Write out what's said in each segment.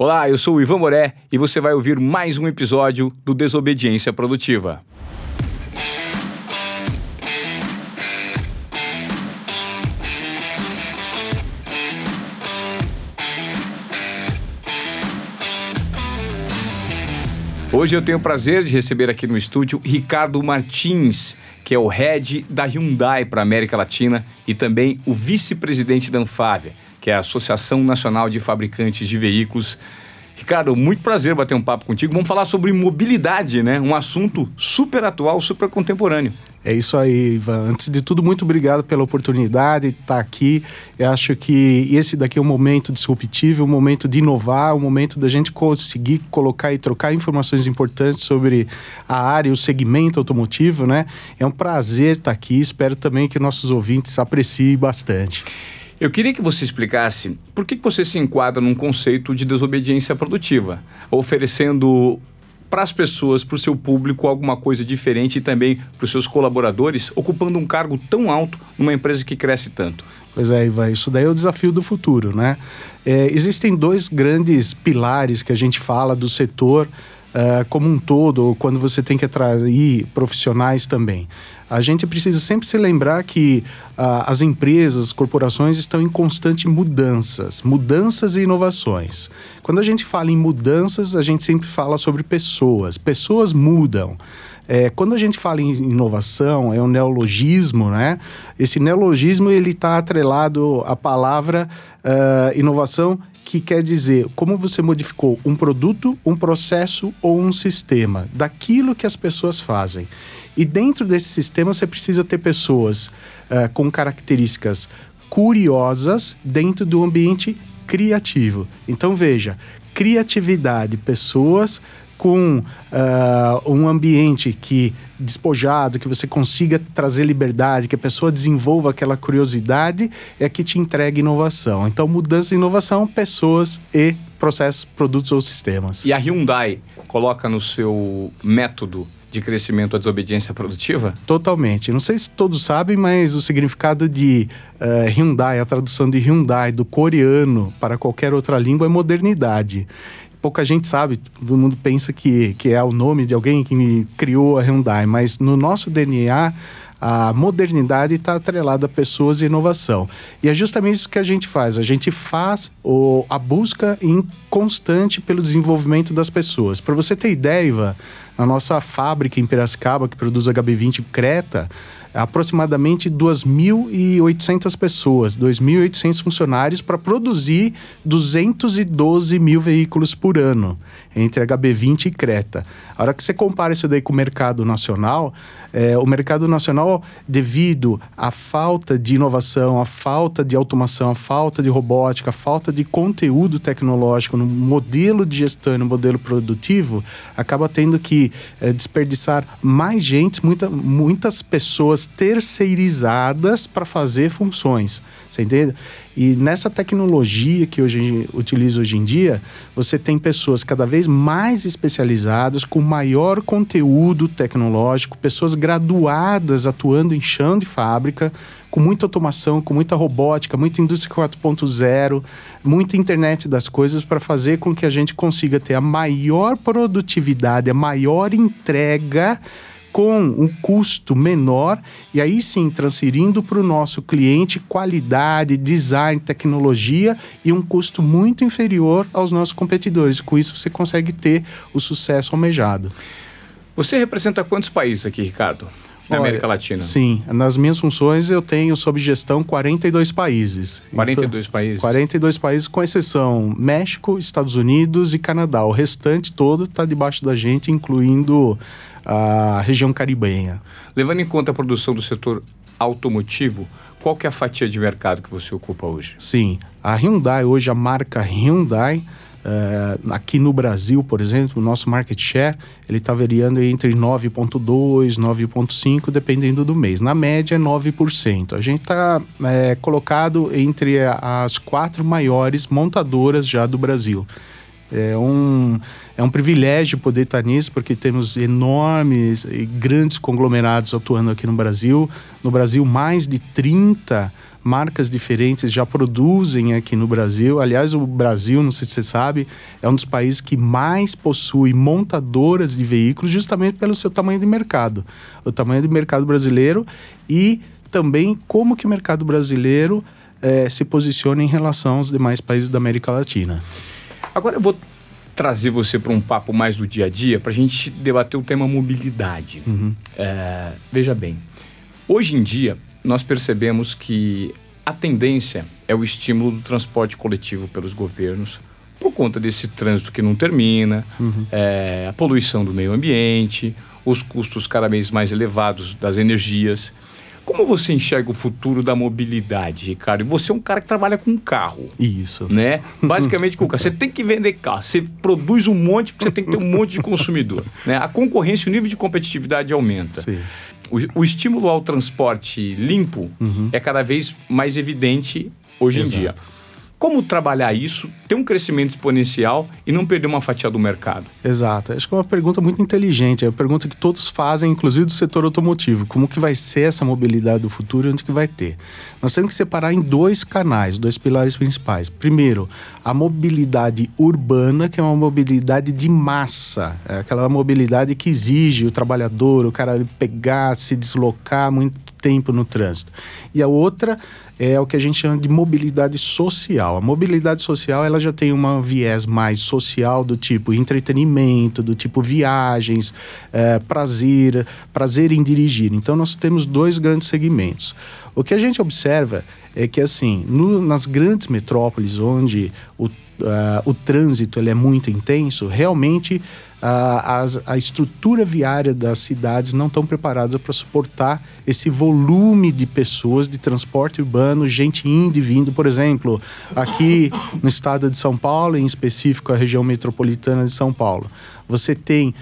Olá, eu sou o Ivan Moré e você vai ouvir mais um episódio do Desobediência Produtiva. Hoje eu tenho o prazer de receber aqui no estúdio Ricardo Martins, que é o head da Hyundai para América Latina e também o vice-presidente da Anfávia que é a Associação Nacional de Fabricantes de Veículos. Ricardo, muito prazer bater um papo contigo. Vamos falar sobre mobilidade, né? Um assunto super atual, super contemporâneo. É isso aí, Ivan. Antes de tudo, muito obrigado pela oportunidade de estar aqui. Eu acho que esse daqui é um momento disruptivo, um momento de inovar, um momento da gente conseguir colocar e trocar informações importantes sobre a área, o segmento automotivo, né? É um prazer estar aqui. Espero também que nossos ouvintes apreciem bastante. Eu queria que você explicasse por que você se enquadra num conceito de desobediência produtiva, oferecendo para as pessoas, para o seu público, alguma coisa diferente e também para os seus colaboradores, ocupando um cargo tão alto numa empresa que cresce tanto. Pois é, Ivan, isso daí é o desafio do futuro, né? É, existem dois grandes pilares que a gente fala do setor uh, como um todo, quando você tem que atrair profissionais também. A gente precisa sempre se lembrar que uh, as empresas, as corporações estão em constante mudanças, mudanças e inovações. Quando a gente fala em mudanças, a gente sempre fala sobre pessoas. Pessoas mudam. É, quando a gente fala em inovação, é um neologismo, né? Esse neologismo ele está atrelado à palavra uh, inovação que quer dizer como você modificou um produto, um processo ou um sistema, daquilo que as pessoas fazem. E dentro desse sistema você precisa ter pessoas uh, com características curiosas dentro do ambiente criativo. Então veja, criatividade, pessoas com uh, um ambiente que despojado, que você consiga trazer liberdade, que a pessoa desenvolva aquela curiosidade, é que te entrega inovação. Então, mudança e inovação, pessoas e processos, produtos ou sistemas. E a Hyundai coloca no seu método de crescimento a desobediência produtiva? Totalmente. Não sei se todos sabem, mas o significado de uh, Hyundai, a tradução de Hyundai do coreano para qualquer outra língua é modernidade pouca gente sabe, todo mundo pensa que, que é o nome de alguém que criou a Hyundai, mas no nosso DNA a modernidade está atrelada a pessoas e inovação. E é justamente isso que a gente faz. A gente faz o, a busca em constante pelo desenvolvimento das pessoas. Para você ter ideia, Ivan, na nossa fábrica em Piracicaba, que produz HB20 Creta, aproximadamente 2.800 pessoas, 2.800 funcionários para produzir 212 mil veículos por ano entre HB20 e Creta. A hora que você compara isso daí com o mercado nacional, é, o mercado nacional, devido à falta de inovação, à falta de automação, à falta de robótica, à falta de conteúdo tecnológico no modelo de gestão e no modelo produtivo, acaba tendo que é, desperdiçar mais gente, muita, muitas pessoas terceirizadas para fazer funções. Você entende? E nessa tecnologia que hoje utiliza hoje em dia, você tem pessoas cada vez mais especializadas, com maior conteúdo tecnológico, pessoas graduadas atuando em chão de fábrica, com muita automação, com muita robótica, muita indústria 4.0, muita internet das coisas para fazer com que a gente consiga ter a maior produtividade, a maior entrega com um custo menor e aí sim transferindo para o nosso cliente qualidade, design, tecnologia e um custo muito inferior aos nossos competidores. Com isso você consegue ter o sucesso almejado. Você representa quantos países aqui, Ricardo? Na Olha, América Latina? Sim, nas minhas funções eu tenho sob gestão 42 países. 42 então, países? 42 países, com exceção México, Estados Unidos e Canadá. O restante todo está debaixo da gente, incluindo a região caribenha. Levando em conta a produção do setor automotivo, qual que é a fatia de mercado que você ocupa hoje? Sim, a Hyundai hoje, a marca Hyundai, uh, aqui no Brasil, por exemplo, o nosso market share, ele está variando entre 9,2%, 9,5%, dependendo do mês. Na média é 9%. A gente está é, colocado entre as quatro maiores montadoras já do Brasil. É um, é um privilégio poder estar nisso, porque temos enormes e grandes conglomerados atuando aqui no Brasil. No Brasil, mais de 30 marcas diferentes já produzem aqui no Brasil. Aliás, o Brasil, não sei se você sabe, é um dos países que mais possui montadoras de veículos justamente pelo seu tamanho de mercado. O tamanho de mercado brasileiro e também como que o mercado brasileiro eh, se posiciona em relação aos demais países da América Latina. Agora eu vou trazer você para um papo mais do dia a dia para a gente debater o tema mobilidade. Uhum. É, veja bem, hoje em dia nós percebemos que a tendência é o estímulo do transporte coletivo pelos governos por conta desse trânsito que não termina, é, a poluição do meio ambiente, os custos cada vez mais elevados das energias. Como você enxerga o futuro da mobilidade, Ricardo? Você é um cara que trabalha com carro, Isso. né? Basicamente com carro. Você tem que vender carro. Você produz um monte porque você tem que ter um monte de consumidor. Né? A concorrência, o nível de competitividade aumenta. Sim. O, o estímulo ao transporte limpo é cada vez mais evidente hoje Exato. em dia. Como trabalhar isso, ter um crescimento exponencial e não perder uma fatia do mercado? Exato. Acho que é uma pergunta muito inteligente. É uma pergunta que todos fazem, inclusive do setor automotivo. Como que vai ser essa mobilidade do futuro e onde que vai ter? Nós temos que separar em dois canais, dois pilares principais. Primeiro, a mobilidade urbana, que é uma mobilidade de massa. É aquela mobilidade que exige o trabalhador, o cara pegar, se deslocar muito tempo no trânsito. E a outra é o que a gente chama de mobilidade social. A mobilidade social ela já tem uma viés mais social do tipo entretenimento, do tipo viagens, eh, prazer, prazer em dirigir. Então nós temos dois grandes segmentos. O que a gente observa é que assim, no- nas grandes metrópoles onde o, ah, o trânsito ele é muito intenso, realmente ah, as- a estrutura viária das cidades não estão preparadas para suportar esse volume de pessoas de transporte urbano, gente indo e vindo. Por exemplo, aqui no estado de São Paulo, em específico a região metropolitana de São Paulo, você tem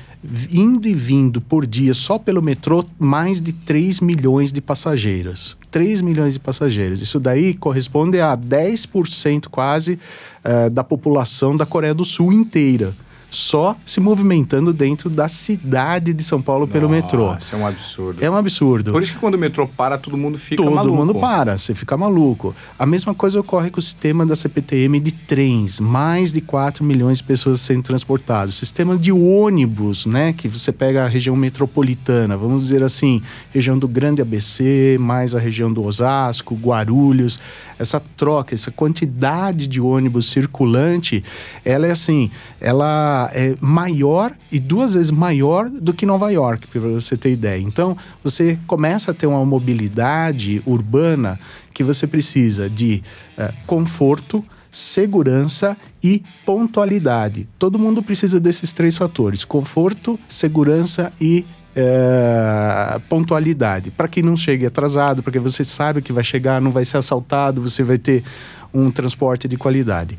indo e vindo por dia só pelo metrô mais de 3 milhões de passageiros. 3 milhões de passageiros. Isso daí corresponde a 10% quase eh, da população da Coreia do Sul inteira. Só se movimentando dentro da cidade de São Paulo pelo metrô. Isso é um absurdo. É um absurdo. Por isso que quando o metrô para, todo mundo fica Todo maluco. mundo para, você fica maluco. A mesma coisa ocorre com o sistema da CPTM de trens. Mais de 4 milhões de pessoas sendo transportadas. Sistema de ônibus, né? Que você pega a região metropolitana, vamos dizer assim, região do Grande ABC, mais a região do Osasco, Guarulhos. Essa troca, essa quantidade de ônibus circulante, ela é assim, ela é maior e duas vezes maior do que Nova York, para você ter ideia. Então, você começa a ter uma mobilidade urbana que você precisa de eh, conforto, segurança e pontualidade. Todo mundo precisa desses três fatores: conforto, segurança e eh, pontualidade. Para que não chegue atrasado, porque você sabe que vai chegar, não vai ser assaltado, você vai ter um transporte de qualidade.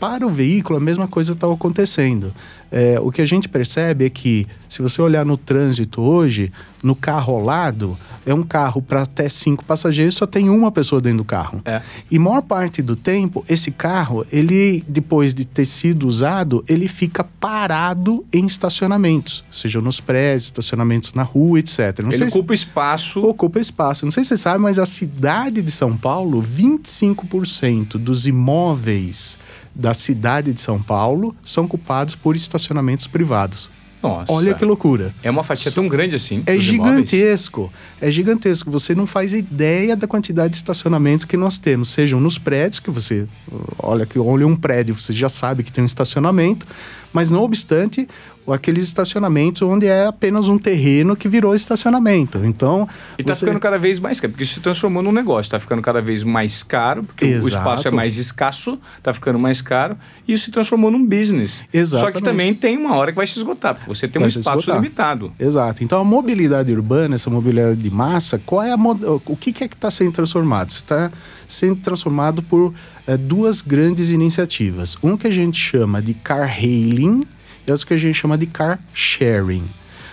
Para o veículo, a mesma coisa está acontecendo. É, o que a gente percebe é que, se você olhar no trânsito hoje, no carro ao lado, é um carro para até cinco passageiros, só tem uma pessoa dentro do carro. É. E maior parte do tempo, esse carro, ele, depois de ter sido usado, ele fica parado em estacionamentos, seja nos prédios, estacionamentos na rua, etc. Não Ele sei se- ocupa espaço. ocupa espaço. Não sei se você sabe, mas a cidade de São Paulo, 25% dos imóveis da cidade de São Paulo são ocupados por estacionamentos privados. Nossa. Olha que loucura. É uma fatia tão grande assim. É dos imóveis. gigantesco. É gigantesco. Você não faz ideia da quantidade de estacionamento que nós temos, sejam nos prédios, que você olha que olha um prédio, você já sabe que tem um estacionamento, mas não obstante, aqueles estacionamentos onde é apenas um terreno que virou estacionamento. Então, E tá você- ficando cada vez mais caro, porque isso se transformou num negócio. Tá ficando cada vez mais caro, porque o Exato. espaço é mais escasso, tá ficando mais caro, e isso se transformou num business. Só que também tem uma hora que vai se esgotar, porque você tem um Vai se espaço esgotar. limitado. Exato. Então a mobilidade urbana, essa mobilidade de massa, qual é a o que, é que está sendo transformado? Está sendo transformado por duas grandes iniciativas. Um que a gente chama de car hailing e outro que a gente chama de car sharing.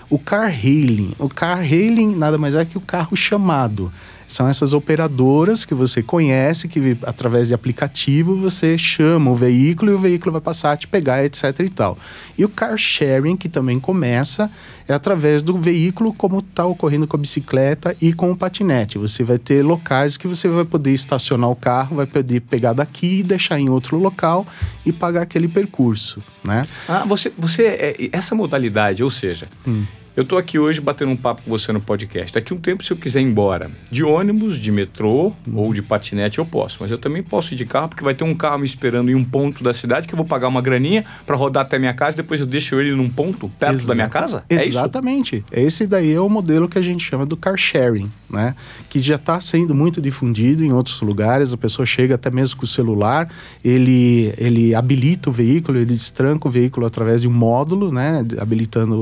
O car hailing, o car hailing nada mais é que o carro chamado. São essas operadoras que você conhece, que através de aplicativo você chama o veículo e o veículo vai passar a te pegar, etc e tal. E o car sharing, que também começa, é através do veículo, como está ocorrendo com a bicicleta e com o patinete. Você vai ter locais que você vai poder estacionar o carro, vai poder pegar daqui e deixar em outro local e pagar aquele percurso, né? Ah, você, você é, essa modalidade, ou seja, hum. Eu estou aqui hoje batendo um papo com você no podcast. Daqui um tempo, se eu quiser ir embora de ônibus, de metrô ou de patinete, eu posso. Mas eu também posso ir de carro, porque vai ter um carro me esperando em um ponto da cidade que eu vou pagar uma graninha para rodar até minha casa e depois eu deixo ele num ponto perto Exato. da minha casa? É Exatamente. É Esse daí é o modelo que a gente chama do car sharing, né? Que já está sendo muito difundido em outros lugares. A pessoa chega até mesmo com o celular, ele, ele habilita o veículo, ele destranca o veículo através de um módulo, né? Habilitando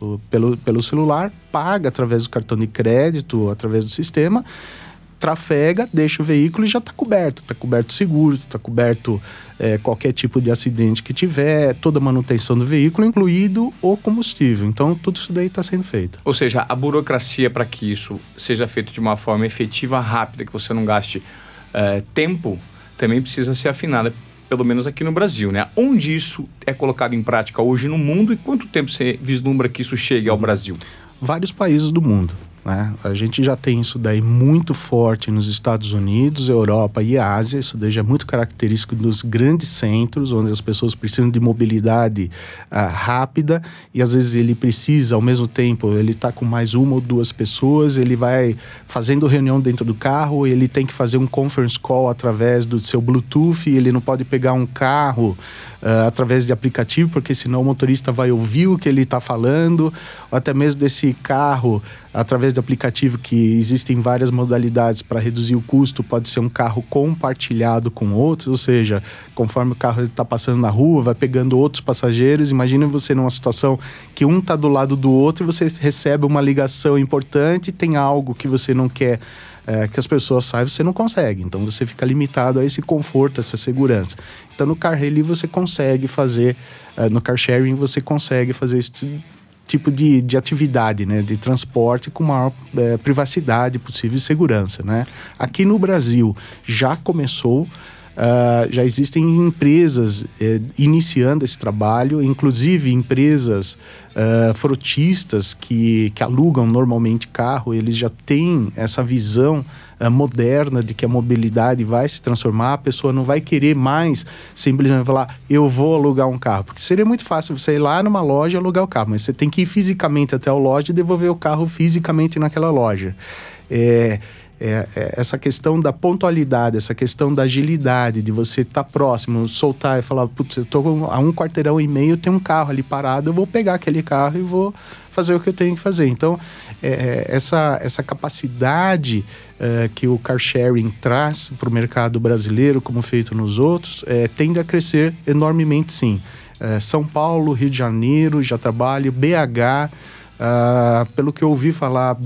o, o, pelo pelo, celular, paga através do cartão de crédito, através do sistema, trafega, deixa o veículo e já está coberto. Está coberto seguro, está coberto é, qualquer tipo de acidente que tiver, toda a manutenção do veículo, incluído o combustível. Então, tudo isso daí está sendo feito. Ou seja, a burocracia para que isso seja feito de uma forma efetiva, rápida, que você não gaste é, tempo, também precisa ser afinada pelo menos aqui no Brasil, né? Onde isso é colocado em prática hoje no mundo e quanto tempo você vislumbra que isso chegue ao Brasil? Vários países do mundo. Né? A gente já tem isso daí muito forte nos Estados Unidos, Europa e Ásia. Isso daí já é muito característico dos grandes centros, onde as pessoas precisam de mobilidade uh, rápida e às vezes ele precisa, ao mesmo tempo, ele está com mais uma ou duas pessoas, ele vai fazendo reunião dentro do carro, ele tem que fazer um conference call através do seu Bluetooth, ele não pode pegar um carro uh, através de aplicativo, porque senão o motorista vai ouvir o que ele está falando, ou até mesmo desse carro através do aplicativo que existem várias modalidades para reduzir o custo, pode ser um carro compartilhado com outros, ou seja, conforme o carro está passando na rua, vai pegando outros passageiros. Imagina você numa situação que um está do lado do outro e você recebe uma ligação importante, tem algo que você não quer é, que as pessoas saibam, você não consegue. Então você fica limitado a esse conforto, essa segurança. Então no car hailing você consegue fazer, é, no car sharing você consegue fazer esse tipo de, de atividade, né, de transporte com maior é, privacidade possível e segurança, né. Aqui no Brasil já começou Uh, já existem empresas eh, iniciando esse trabalho, inclusive empresas uh, frotistas que, que alugam normalmente carro, eles já têm essa visão uh, moderna de que a mobilidade vai se transformar, a pessoa não vai querer mais simplesmente falar, eu vou alugar um carro, porque seria muito fácil você ir lá numa loja alugar o carro, mas você tem que ir fisicamente até a loja e devolver o carro fisicamente naquela loja. É, é, é, essa questão da pontualidade, essa questão da agilidade, de você estar tá próximo, soltar e falar, putz, eu tô a um quarteirão e meio, tem um carro ali parado, eu vou pegar aquele carro e vou fazer o que eu tenho que fazer. Então, é, é essa, essa capacidade é, que o car sharing traz para o mercado brasileiro, como feito nos outros, é, tende a crescer enormemente, sim. São Paulo, Rio de Janeiro, já trabalho, BH, Uh, pelo que eu ouvi falar,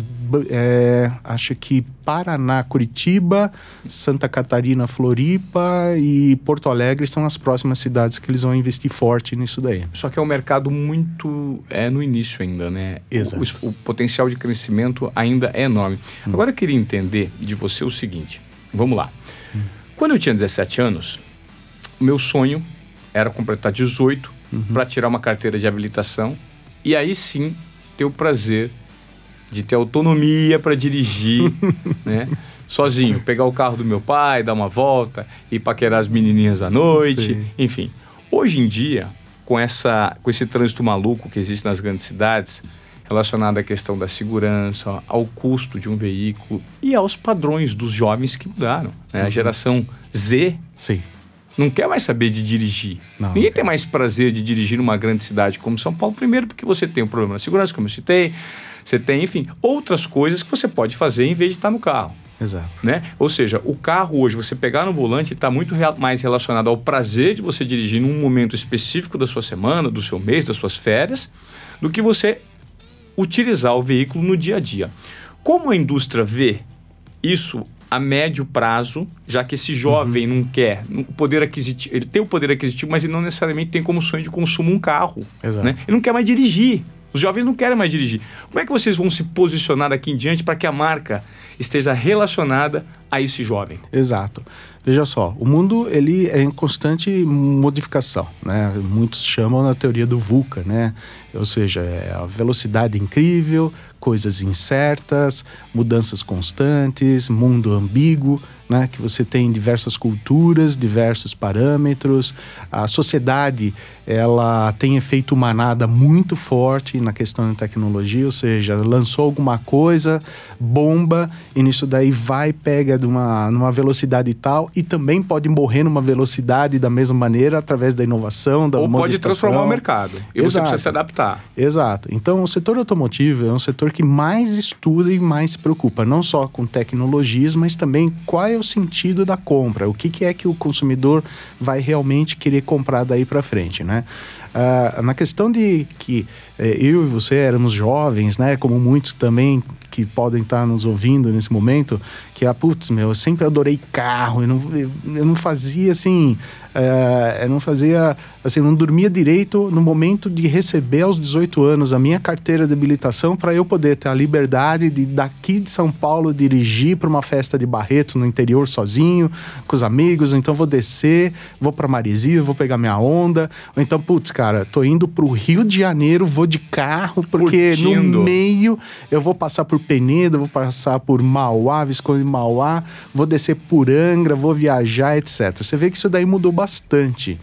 é, acho que Paraná, Curitiba, Santa Catarina, Floripa e Porto Alegre são as próximas cidades que eles vão investir forte nisso daí. Só que é um mercado muito é no início ainda, né? Exato. O, o potencial de crescimento ainda é enorme. Hum. Agora eu queria entender de você o seguinte. Vamos lá. Hum. Quando eu tinha 17 anos, o meu sonho era completar 18 uhum. para tirar uma carteira de habilitação e aí sim ter o prazer de ter autonomia para dirigir, né? Sozinho, pegar o carro do meu pai, dar uma volta, ir paquerar as menininhas à noite, Sim. enfim. Hoje em dia, com essa com esse trânsito maluco que existe nas grandes cidades, relacionado à questão da segurança, ao custo de um veículo e aos padrões dos jovens que mudaram. Né? A uhum. geração Z Sim não quer mais saber de dirigir. Não, Ninguém não tem mais prazer de dirigir numa grande cidade como São Paulo, primeiro porque você tem o um problema da segurança, como eu citei, você tem, enfim, outras coisas que você pode fazer em vez de estar no carro. Exato. Né? Ou seja, o carro hoje, você pegar no volante, está muito mais relacionado ao prazer de você dirigir num momento específico da sua semana, do seu mês, das suas férias, do que você utilizar o veículo no dia a dia. Como a indústria vê isso a médio prazo, já que esse jovem uhum. não quer o poder aquisitivo, ele tem o poder aquisitivo, mas ele não necessariamente tem como sonho de consumo um carro. Exato. Né? Ele não quer mais dirigir. Os jovens não querem mais dirigir. Como é que vocês vão se posicionar daqui em diante para que a marca esteja relacionada a esse jovem? Exato. Veja só, o mundo ele é em constante modificação, né? Muitos chamam na teoria do VUCA, né? Ou seja, é a velocidade incrível, coisas incertas, mudanças constantes, mundo ambíguo, né? Que você tem diversas culturas, diversos parâmetros. A sociedade ela tem efeito manada muito forte na questão da tecnologia, ou seja, lançou alguma coisa, bomba, e nisso daí vai, pega numa, numa velocidade tal, e também pode morrer numa velocidade da mesma maneira através da inovação, da Ou pode transformar o mercado. E Exato. você precisa se adaptar. Exato. Então, o setor automotivo é um setor que mais estuda e mais se preocupa, não só com tecnologias, mas também qual é o sentido da compra, o que, que é que o consumidor vai realmente querer comprar daí para frente, né? Uh, na questão de que eh, eu e você éramos jovens, né? Como muitos também que podem estar nos ouvindo nesse momento, que, ah, putz, meu, eu sempre adorei carro, eu não, eu não fazia assim, é, eu não fazia, assim, não dormia direito no momento de receber aos 18 anos a minha carteira de habilitação para eu poder ter a liberdade de daqui de São Paulo dirigir para uma festa de Barreto no interior sozinho, com os amigos, então vou descer, vou para Marizia, vou pegar minha onda, ou então, putz, cara, tô indo para o Rio de Janeiro, vou de carro, porque Curtindo. no meio eu vou passar por Penedo, vou passar por Mauá, Visconde de Mauá, vou descer por Angra, vou viajar, etc. Você vê que isso daí mudou bastante.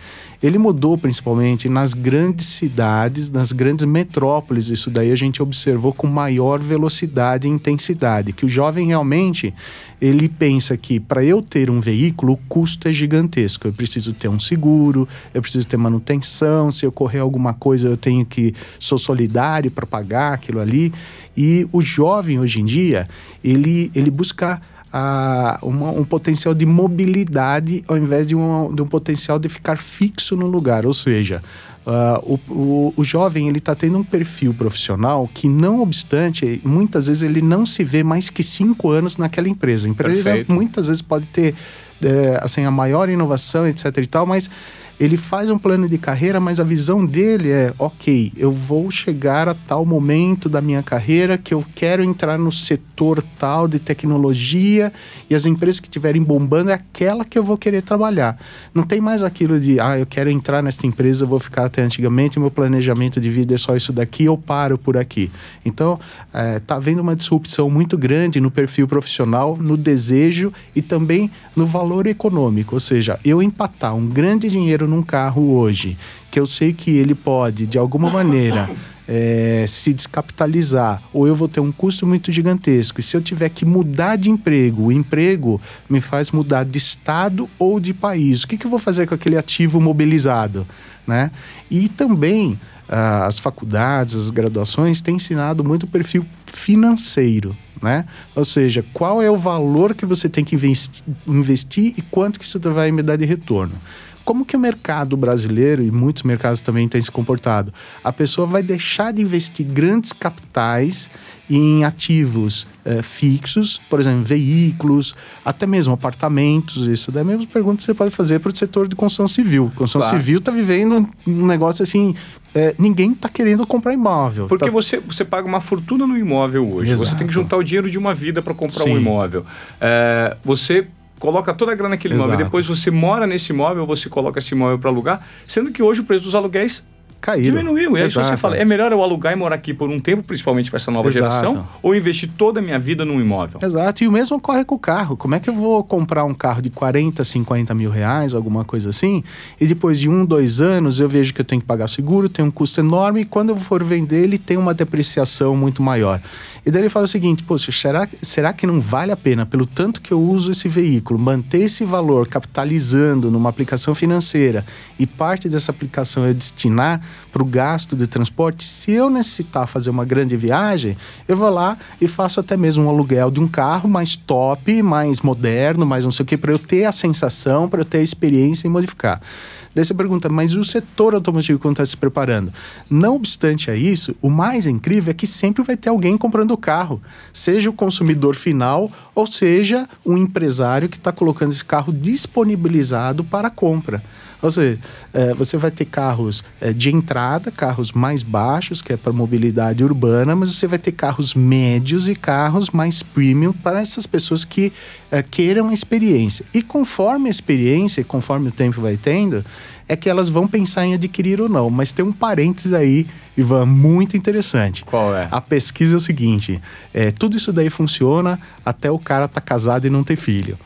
Ele mudou principalmente nas grandes cidades, nas grandes metrópoles. Isso daí a gente observou com maior velocidade e intensidade. Que o jovem realmente ele pensa que para eu ter um veículo o custo é gigantesco. Eu preciso ter um seguro, eu preciso ter manutenção. Se ocorrer alguma coisa eu tenho que sou solidário para pagar aquilo ali. E o jovem hoje em dia ele ele busca a, uma, um potencial de mobilidade ao invés de, uma, de um potencial de ficar fixo no lugar. Ou seja, Uh, o, o, o, jovem ele está tendo um perfil profissional que, não obstante, muitas vezes ele não se vê mais que cinco anos naquela empresa. A empresa Perfeito. muitas vezes pode ter é, assim, a maior inovação, etc e tal, mas ele faz um plano de carreira, mas a visão dele é: ok, eu vou chegar a tal momento da minha carreira que eu quero entrar no setor tal de tecnologia e as empresas que estiverem bombando é aquela que eu vou querer trabalhar. Não tem mais aquilo de, ah, eu quero entrar nesta empresa, vou ficar até antigamente, meu planejamento de vida é só isso daqui, eu paro por aqui. Então, é, tá havendo uma disrupção muito grande no perfil profissional, no desejo e também no valor econômico. Ou seja, eu empatar um grande dinheiro dinheiro num carro hoje, que eu sei que ele pode, de alguma maneira, é, se descapitalizar, ou eu vou ter um custo muito gigantesco, e se eu tiver que mudar de emprego, o emprego me faz mudar de estado ou de país, o que, que eu vou fazer com aquele ativo mobilizado? Né? E também ah, as faculdades, as graduações têm ensinado muito o perfil financeiro. Né? Ou seja, qual é o valor que você tem que investir e quanto que isso vai me dar de retorno. Como que o mercado brasileiro e muitos mercados também têm se comportado? A pessoa vai deixar de investir grandes capitais em ativos é, fixos, por exemplo, veículos, até mesmo apartamentos. Isso daí é a mesma pergunta que você pode fazer para o setor de construção civil. Construção claro. civil está vivendo um negócio assim. É, ninguém está querendo comprar imóvel. Porque tá... você, você paga uma fortuna no imóvel hoje. Exato. Você tem que juntar o dinheiro de uma vida para comprar Sim. um imóvel. É, você coloca toda a grana naquele Exato. imóvel. Depois você mora nesse imóvel, você coloca esse imóvel para alugar, sendo que hoje o preço dos aluguéis Caíram. Diminuiu. E aí você fala, é melhor eu alugar e morar aqui por um tempo, principalmente para essa nova Exato. geração, ou investir toda a minha vida num imóvel? Exato. E o mesmo ocorre com o carro. Como é que eu vou comprar um carro de 40, 50 mil reais, alguma coisa assim, e depois de um, dois anos eu vejo que eu tenho que pagar seguro, tem um custo enorme, e quando eu for vender ele tem uma depreciação muito maior. E daí ele fala o seguinte, poxa, será, será que não vale a pena, pelo tanto que eu uso esse veículo, manter esse valor capitalizando numa aplicação financeira e parte dessa aplicação é destinar para o gasto de transporte? Se eu necessitar fazer uma grande viagem, eu vou lá e faço até mesmo um aluguel de um carro mais top, mais moderno, mais não sei o que, para eu ter a sensação, para eu ter a experiência e modificar. Daí você pergunta, mas o setor automotivo como está se preparando? Não obstante a isso, o mais incrível é que sempre vai ter alguém comprando o carro, seja o consumidor final ou seja um empresário que está colocando esse carro disponibilizado para compra. Ou seja, é, você vai ter carros é, de entrada, carros mais baixos, que é para mobilidade urbana, mas você vai ter carros médios e carros mais premium para essas pessoas que é, queiram experiência. E conforme a experiência, conforme o tempo vai tendo, é que elas vão pensar em adquirir ou não. Mas tem um parênteses aí, Ivan, muito interessante. Qual é? A pesquisa é o seguinte: é, tudo isso daí funciona até o cara tá casado e não ter filho.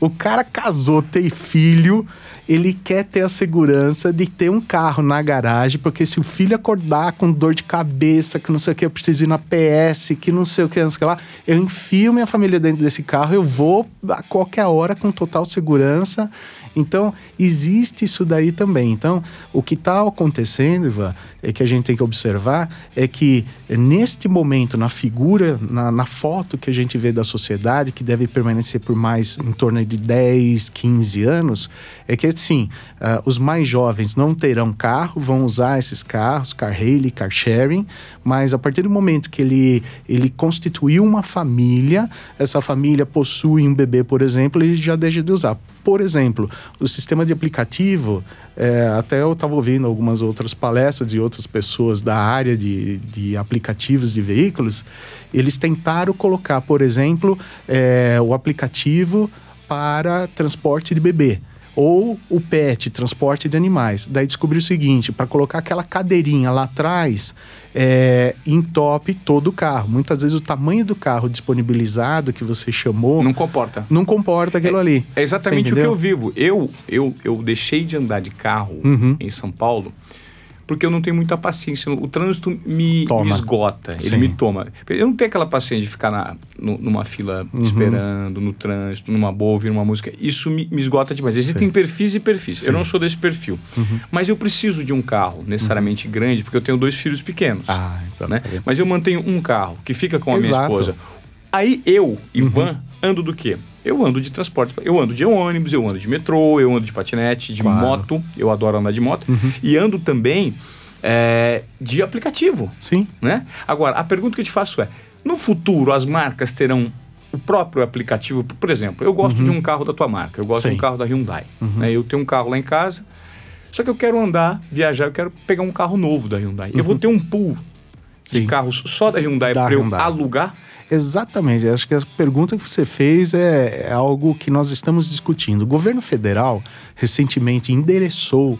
O cara casou, tem filho, ele quer ter a segurança de ter um carro na garagem, porque se o filho acordar com dor de cabeça, que não sei o que, eu preciso ir na PS, que não sei o que, não sei o que lá, eu enfio minha família dentro desse carro, eu vou a qualquer hora com total segurança. Então, existe isso daí também. Então, o que está acontecendo, Ivan, é que a gente tem que observar é que neste momento, na figura, na, na foto que a gente vê da sociedade, que deve permanecer por mais em torno de 10, 15 anos, é que assim, uh, os mais jovens não terão carro, vão usar esses carros, car hailing, car sharing, mas a partir do momento que ele, ele constituiu uma família, essa família possui um bebê, por exemplo, ele já deixa de usar. Por exemplo, o sistema de aplicativo, é, até eu estava ouvindo algumas outras palestras de outras pessoas da área de, de aplicativos de veículos, eles tentaram colocar, por exemplo, é, o aplicativo para transporte de bebê ou o PET, transporte de animais. Daí descobriu o seguinte: para colocar aquela cadeirinha lá atrás, é, entope todo o carro. Muitas vezes o tamanho do carro disponibilizado que você chamou. Não comporta. Não comporta aquilo é, ali. É exatamente o que eu vivo. Eu, eu, eu deixei de andar de carro uhum. em São Paulo porque eu não tenho muita paciência. O trânsito me, me esgota, Sim. ele me toma. Eu não tenho aquela paciência de ficar na, no, numa fila uhum. esperando, no trânsito, numa boa, ouvir uma música. Isso me, me esgota demais. Existem Sim. perfis e perfis. Sim. Eu não sou desse perfil. Uhum. Mas eu preciso de um carro necessariamente uhum. grande, porque eu tenho dois filhos pequenos. Ah, então. Né? Tá Mas eu mantenho um carro que fica com a Exato. minha esposa. Aí eu, Ivan, uhum. ando do quê? Eu ando de transporte. Eu ando de ônibus, eu ando de metrô, eu ando de patinete, de claro. moto. Eu adoro andar de moto. Uhum. E ando também é, de aplicativo. Sim. Né? Agora, a pergunta que eu te faço é: no futuro as marcas terão o próprio aplicativo? Por exemplo, eu gosto uhum. de um carro da tua marca, eu gosto Sim. de um carro da Hyundai. Uhum. Né? Eu tenho um carro lá em casa, só que eu quero andar, viajar, eu quero pegar um carro novo da Hyundai. Eu vou uhum. ter um pool Sim. de carros só da Hyundai para eu alugar. Exatamente. Acho que a pergunta que você fez é, é algo que nós estamos discutindo. O governo federal recentemente endereçou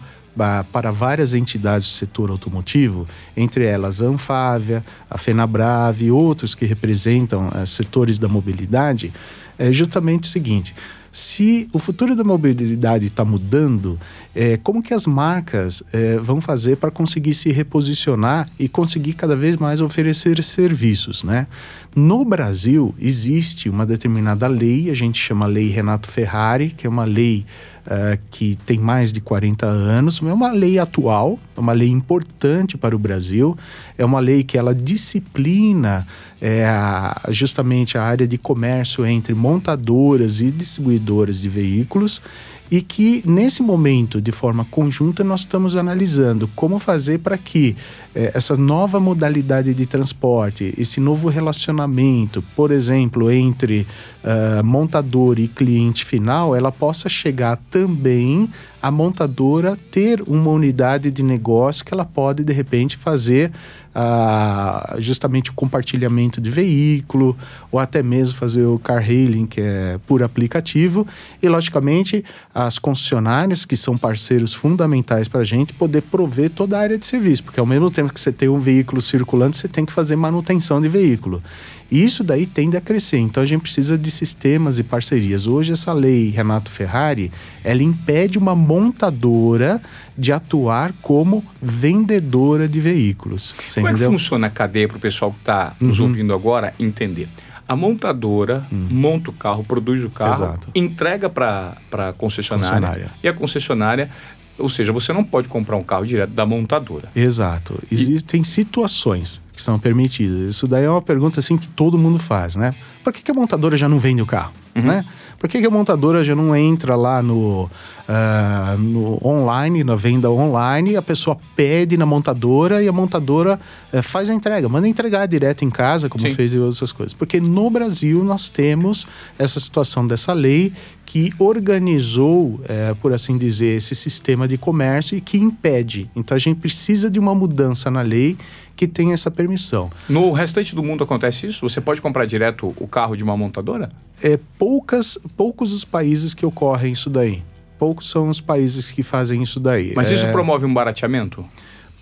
para várias entidades do setor automotivo, entre elas a Anfávia, a Fenabrave e outros que representam uh, setores da mobilidade, é justamente o seguinte: se o futuro da mobilidade está mudando, é, como que as marcas é, vão fazer para conseguir se reposicionar e conseguir cada vez mais oferecer serviços, né? No Brasil existe uma determinada lei, a gente chama Lei Renato Ferrari, que é uma lei uh, que tem mais de 40 anos, é uma lei atual, é uma lei importante para o Brasil, é uma lei que ela disciplina é, a, justamente a área de comércio entre montadoras e distribuidoras de veículos e que nesse momento, de forma conjunta, nós estamos analisando como fazer para que eh, essa nova modalidade de transporte, esse novo relacionamento, por exemplo, entre uh, montador e cliente final, ela possa chegar também a montadora ter uma unidade de negócio que ela pode de repente fazer uh, justamente o compartilhamento de veículo ou até mesmo fazer o car hailing que é por aplicativo. E logicamente as concessionárias que são parceiros fundamentais para a gente poder prover toda a área de serviço porque ao mesmo tempo que você tem um veículo circulando você tem que fazer manutenção de veículo e isso daí tende a crescer. Então a gente precisa de sistemas e parcerias. Hoje essa lei Renato Ferrari, ela impede uma montadora de atuar como vendedora de veículos. Você Como entendeu? é que funciona a cadeia para o pessoal que está nos uhum. ouvindo agora entender? A montadora uhum. monta o carro, produz o carro, Exato. entrega para a concessionária, concessionária, e a concessionária ou seja, você não pode comprar um carro direto da montadora. Exato. Existem e... situações que são permitidas. Isso daí é uma pergunta assim que todo mundo faz, né? Por que, que a montadora já não vende o carro? Uhum. Né? Por que, que, a montadora já não entra lá no, uh, no online, na venda online, a pessoa pede na montadora e a montadora uh, faz a entrega, manda entregar direto em casa, como Sim. fez e outras coisas? Porque no Brasil nós temos essa situação dessa lei que organizou, é, por assim dizer, esse sistema de comércio e que impede. Então a gente precisa de uma mudança na lei que tenha essa permissão. No restante do mundo acontece isso? Você pode comprar direto o carro de uma montadora? É poucas, poucos os países que ocorrem isso daí. Poucos são os países que fazem isso daí. Mas isso é... promove um barateamento?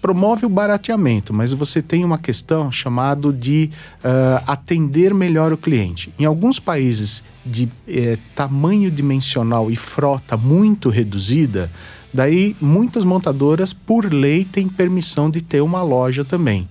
Promove o barateamento, mas você tem uma questão chamada de uh, atender melhor o cliente. Em alguns países de eh, tamanho dimensional e frota muito reduzida, daí muitas montadoras, por lei, têm permissão de ter uma loja também.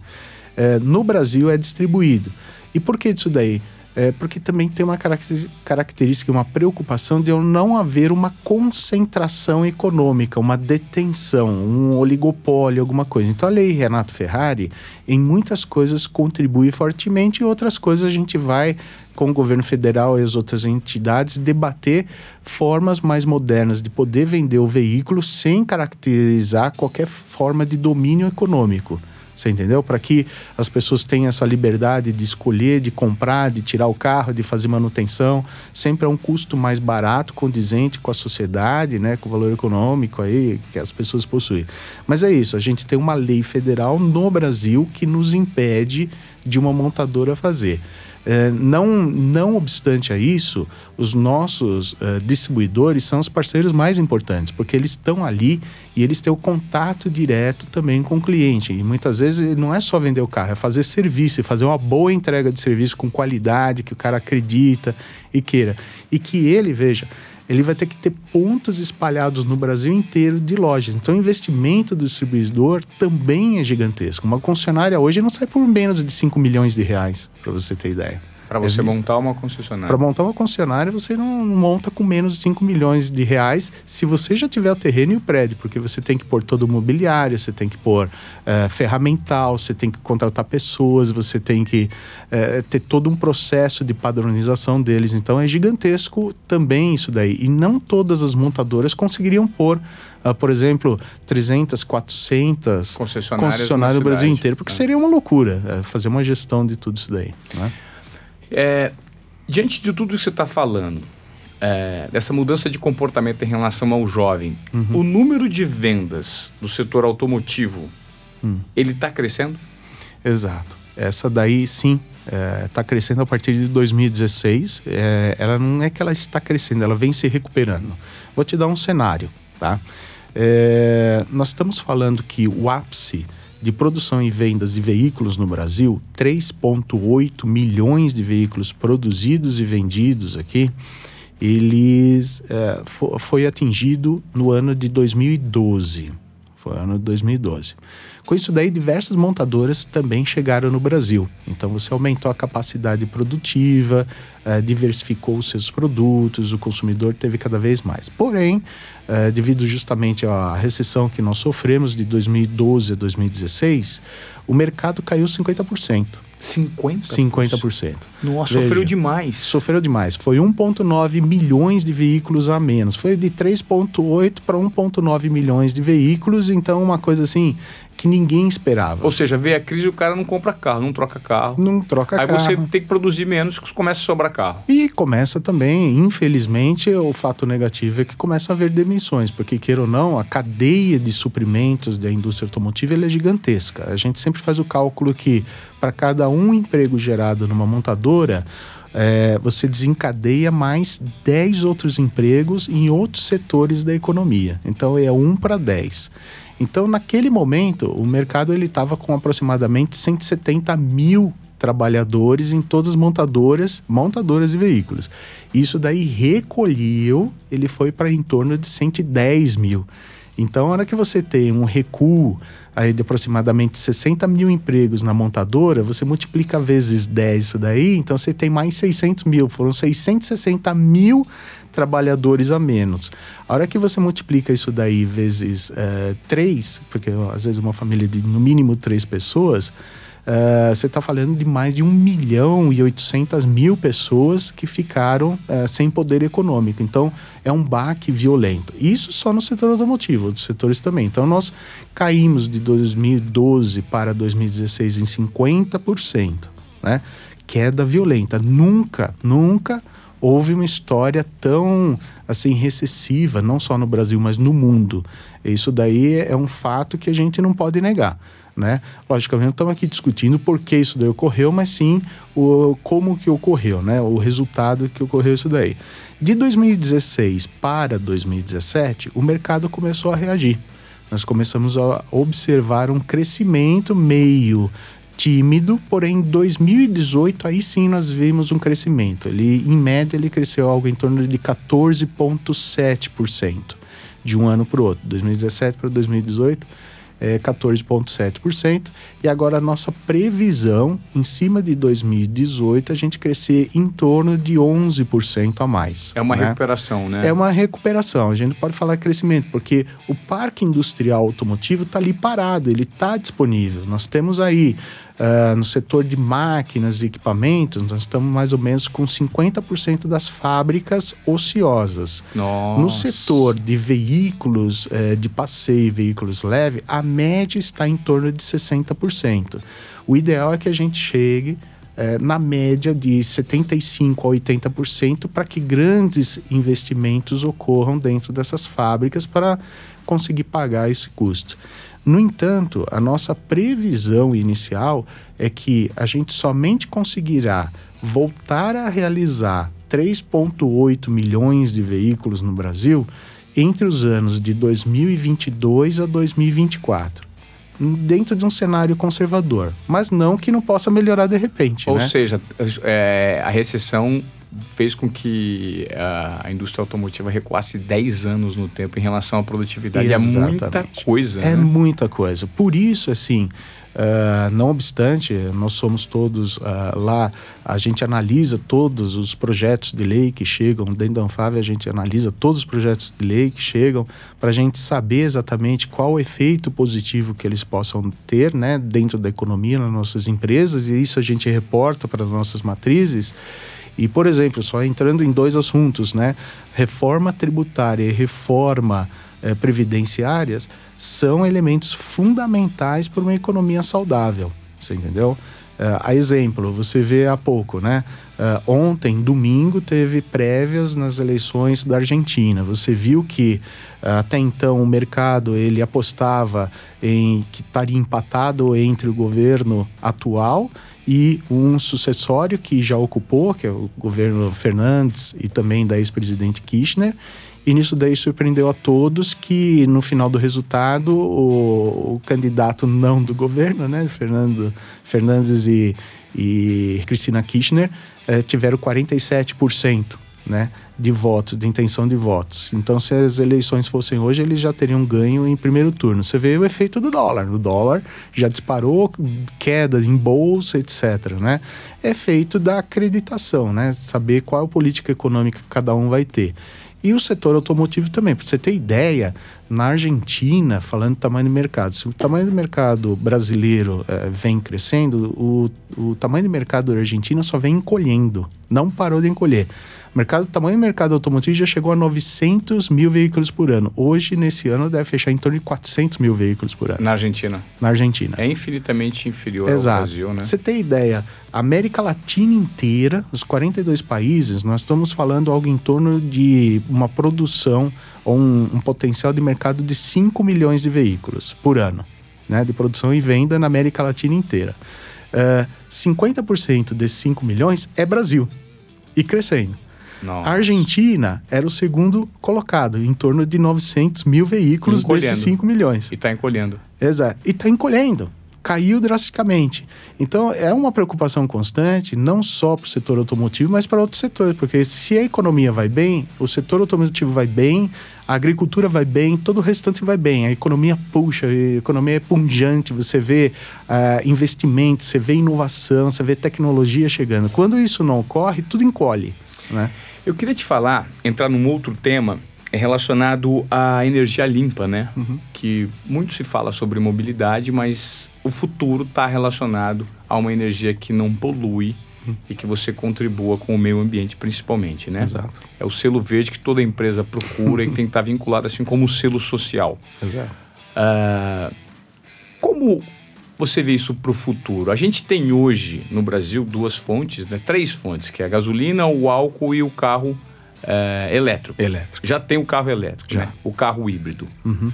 Eh, no Brasil é distribuído. E por que isso daí? É, porque também tem uma característica, uma preocupação de não haver uma concentração econômica, uma detenção, um oligopólio, alguma coisa. Então a lei Renato Ferrari, em muitas coisas, contribui fortemente, e outras coisas a gente vai, com o governo federal e as outras entidades, debater formas mais modernas de poder vender o veículo sem caracterizar qualquer forma de domínio econômico. Você entendeu? Para que as pessoas tenham essa liberdade de escolher, de comprar, de tirar o carro, de fazer manutenção. Sempre é um custo mais barato, condizente com a sociedade, né? com o valor econômico aí que as pessoas possuem. Mas é isso, a gente tem uma lei federal no Brasil que nos impede de uma montadora fazer. É, não, não obstante a isso, os nossos uh, distribuidores são os parceiros mais importantes, porque eles estão ali e eles têm o contato direto também com o cliente. E muitas vezes não é só vender o carro, é fazer serviço, fazer uma boa entrega de serviço com qualidade, que o cara acredita e queira. E que ele, veja, ele vai ter que ter pontos espalhados no Brasil inteiro de lojas. Então, o investimento do distribuidor também é gigantesco. Uma concessionária hoje não sai por menos de 5 milhões de reais, para você ter ideia. Para você é, montar uma concessionária. Para montar uma concessionária, você não monta com menos de 5 milhões de reais se você já tiver o terreno e o prédio, porque você tem que pôr todo o mobiliário, você tem que pôr é, ferramental, você tem que contratar pessoas, você tem que é, ter todo um processo de padronização deles. Então é gigantesco também isso daí. E não todas as montadoras conseguiriam pôr Uh, por exemplo, 300, 400 concessionárias, concessionárias no Brasil inteiro, porque é. seria uma loucura uh, fazer uma gestão de tudo isso daí. Né? É, diante de tudo que você está falando, é, dessa mudança de comportamento em relação ao jovem, uhum. o número de vendas do setor automotivo, uhum. ele está crescendo? Exato. Essa daí, sim, está é, crescendo a partir de 2016. É, ela não é que ela está crescendo, ela vem se recuperando. Vou te dar um cenário, tá? É, nós estamos falando que o ápice de produção e vendas de veículos no Brasil, 3,8 milhões de veículos produzidos e vendidos aqui, eles é, foi atingido no ano de 2012. Foi ano de 2012. Com isso daí, diversas montadoras também chegaram no Brasil. Então você aumentou a capacidade produtiva, uh, diversificou os seus produtos, o consumidor teve cada vez mais. Porém, uh, devido justamente à recessão que nós sofremos de 2012 a 2016, o mercado caiu 50%. 50%? 50%. Nossa, Veja, sofreu demais. Sofreu demais. Foi 1,9 milhões de veículos a menos. Foi de 3,8 para 1,9 milhões de veículos. Então, uma coisa assim que ninguém esperava. Ou seja, vê a crise e o cara não compra carro, não troca carro. Não troca Aí carro. Aí você tem que produzir menos, começa a sobrar carro. E começa também, infelizmente, o fato negativo é que começa a haver demissões, porque queira ou não, a cadeia de suprimentos da indústria automotiva é gigantesca. A gente sempre faz o cálculo que para cada um emprego gerado numa montadora, é, você desencadeia mais 10 outros empregos em outros setores da economia. Então é 1 para 10. Então, naquele momento, o mercado estava com aproximadamente 170 mil trabalhadores em todas as montadoras, montadoras de veículos. Isso daí recolheu, ele foi para em torno de 110 mil. Então, na hora que você tem um recuo aí de aproximadamente 60 mil empregos na montadora, você multiplica vezes 10 isso daí, então você tem mais 600 mil. Foram 660 mil trabalhadores a menos. A hora que você multiplica isso daí vezes uh, três, porque às vezes uma família de no mínimo três pessoas, uh, você está falando de mais de 1 milhão e 800 mil pessoas que ficaram uh, sem poder econômico. Então, é um baque violento. Isso só no setor automotivo, outros setores também. Então, nós caímos de 2012 para 2016 em 50%, né? Queda violenta. Nunca, nunca houve uma história tão assim recessiva, não só no Brasil, mas no mundo. Isso daí é um fato que a gente não pode negar. Né? Logicamente, estamos aqui discutindo por que isso daí ocorreu, mas sim o, como que ocorreu, né? o resultado que ocorreu isso daí. De 2016 para 2017, o mercado começou a reagir. Nós começamos a observar um crescimento meio tímido, porém em 2018 aí sim nós vimos um crescimento. Ele em média ele cresceu algo em torno de 14.7% de um ano para o outro, 2017 para 2018 é, 14,7%. E agora a nossa previsão, em cima de 2018, a gente crescer em torno de 11% a mais. É uma né? recuperação, né? É uma recuperação. A gente pode falar crescimento, porque o parque industrial automotivo está ali parado, ele está disponível. Nós temos aí Uh, no setor de máquinas e equipamentos, nós estamos mais ou menos com 50% das fábricas ociosas. Nossa. No setor de veículos uh, de passeio e veículos leves, a média está em torno de 60%. O ideal é que a gente chegue uh, na média de 75% a 80% para que grandes investimentos ocorram dentro dessas fábricas para conseguir pagar esse custo. No entanto, a nossa previsão inicial é que a gente somente conseguirá voltar a realizar 3,8 milhões de veículos no Brasil entre os anos de 2022 a 2024 dentro de um cenário conservador, mas não que não possa melhorar de repente. Ou né? seja, é, a recessão fez com que a indústria automotiva recuasse 10 anos no tempo em relação à produtividade. Exatamente. É muita coisa. É né? muita coisa. Por isso, assim, Uh, não obstante, nós somos todos uh, lá, a gente analisa todos os projetos de lei que chegam, dentro da Anfávia a gente analisa todos os projetos de lei que chegam para a gente saber exatamente qual o efeito positivo que eles possam ter né, dentro da economia, nas nossas empresas, e isso a gente reporta para as nossas matrizes. E, por exemplo, só entrando em dois assuntos, né? Reforma tributária e reforma eh, previdenciárias são elementos fundamentais para uma economia saudável. Você entendeu? Uh, a exemplo, você vê há pouco, né? Uh, ontem, domingo, teve prévias nas eleições da Argentina. Você viu que uh, até então o mercado ele apostava em que estaria empatado entre o governo atual e um sucessório que já ocupou, que é o governo Fernandes e também da ex-presidente Kirchner. E nisso daí surpreendeu a todos que no final do resultado o, o candidato não do governo, né, Fernando Fernandes e, e Cristina Kirchner, eh, tiveram 47% né, de votos, de intenção de votos. Então, se as eleições fossem hoje, eles já teriam ganho em primeiro turno. Você vê o efeito do dólar. O dólar já disparou, queda em bolsa, etc. Né? É feito da acreditação, né? Saber qual política econômica cada um vai ter. E o setor automotivo também. Para você ter ideia, na Argentina, falando do tamanho do mercado, se o tamanho do mercado brasileiro é, vem crescendo, o, o tamanho do mercado argentino só vem encolhendo. Não parou de encolher. O mercado, tamanho do mercado automotivo já chegou a 900 mil veículos por ano. Hoje, nesse ano, deve fechar em torno de 400 mil veículos por ano. Na Argentina? Na Argentina. É infinitamente inferior Exato. ao Brasil, né? Você tem ideia, a América Latina inteira, os 42 países, nós estamos falando algo em torno de uma produção um, um potencial de mercado de 5 milhões de veículos por ano, né? De produção e venda na América Latina inteira. Uh, 50% desses 5 milhões é Brasil e crescendo. Nossa. A Argentina era o segundo colocado, em torno de 900 mil veículos desses 5 milhões. E está encolhendo. Exato. E está encolhendo. Caiu drasticamente. Então, é uma preocupação constante, não só para o setor automotivo, mas para outros setores. Porque se a economia vai bem, o setor automotivo vai bem, a agricultura vai bem, todo o restante vai bem. A economia puxa, a economia é punjante, você vê uh, investimentos, você vê inovação, você vê tecnologia chegando. Quando isso não ocorre, tudo encolhe. Né? Eu queria te falar, entrar num outro tema relacionado à energia limpa, né? Uhum. Que muito se fala sobre mobilidade, mas o futuro está relacionado a uma energia que não polui. E que você contribua com o meio ambiente, principalmente, né? Exato. É o selo verde que toda empresa procura e tem que estar vinculado assim como o selo social. Exato. Uh, como você vê isso para o futuro? A gente tem hoje no Brasil duas fontes, né? três fontes, que é a gasolina, o álcool e o carro é, elétrico. Elétrico. Já tem o carro elétrico, Já. né? o carro híbrido. Uhum.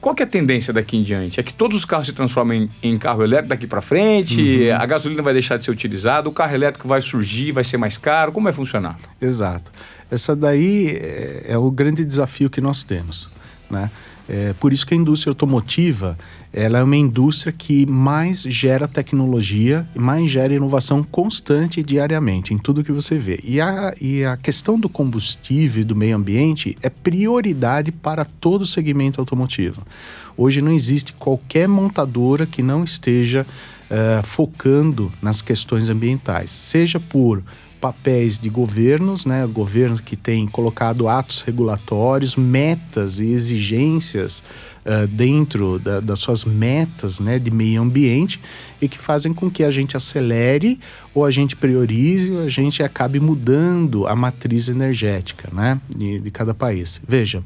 Qual que é a tendência daqui em diante? É que todos os carros se transformem em, em carro elétrico daqui para frente, Uhum. a gasolina vai deixar de ser utilizada, o carro elétrico vai surgir, vai ser mais caro. Como vai funcionar? Exato. Essa daí é, é o grande desafio que nós temos, né? É, por isso que a indústria automotiva ela é uma indústria que mais gera tecnologia mais gera inovação constante diariamente em tudo que você vê. E a, e a questão do combustível e do meio ambiente é prioridade para todo o segmento automotivo. Hoje não existe qualquer montadora que não esteja eh, focando nas questões ambientais, seja por papéis de governos, né, governo que tem colocado atos regulatórios, metas e exigências uh, dentro da, das suas metas, né, de meio ambiente e que fazem com que a gente acelere ou a gente priorize ou a gente acabe mudando a matriz energética, né, de, de cada país. Veja,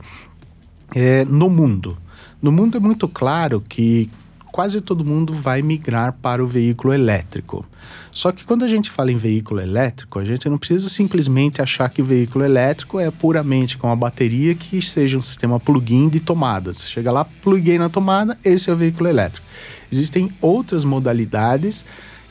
é, no mundo, no mundo é muito claro que quase todo mundo vai migrar para o veículo elétrico. Só que quando a gente fala em veículo elétrico, a gente não precisa simplesmente achar que o veículo elétrico é puramente com uma bateria que seja um sistema plug-in de tomadas. Chega lá, pluguei na tomada, esse é o veículo elétrico. Existem outras modalidades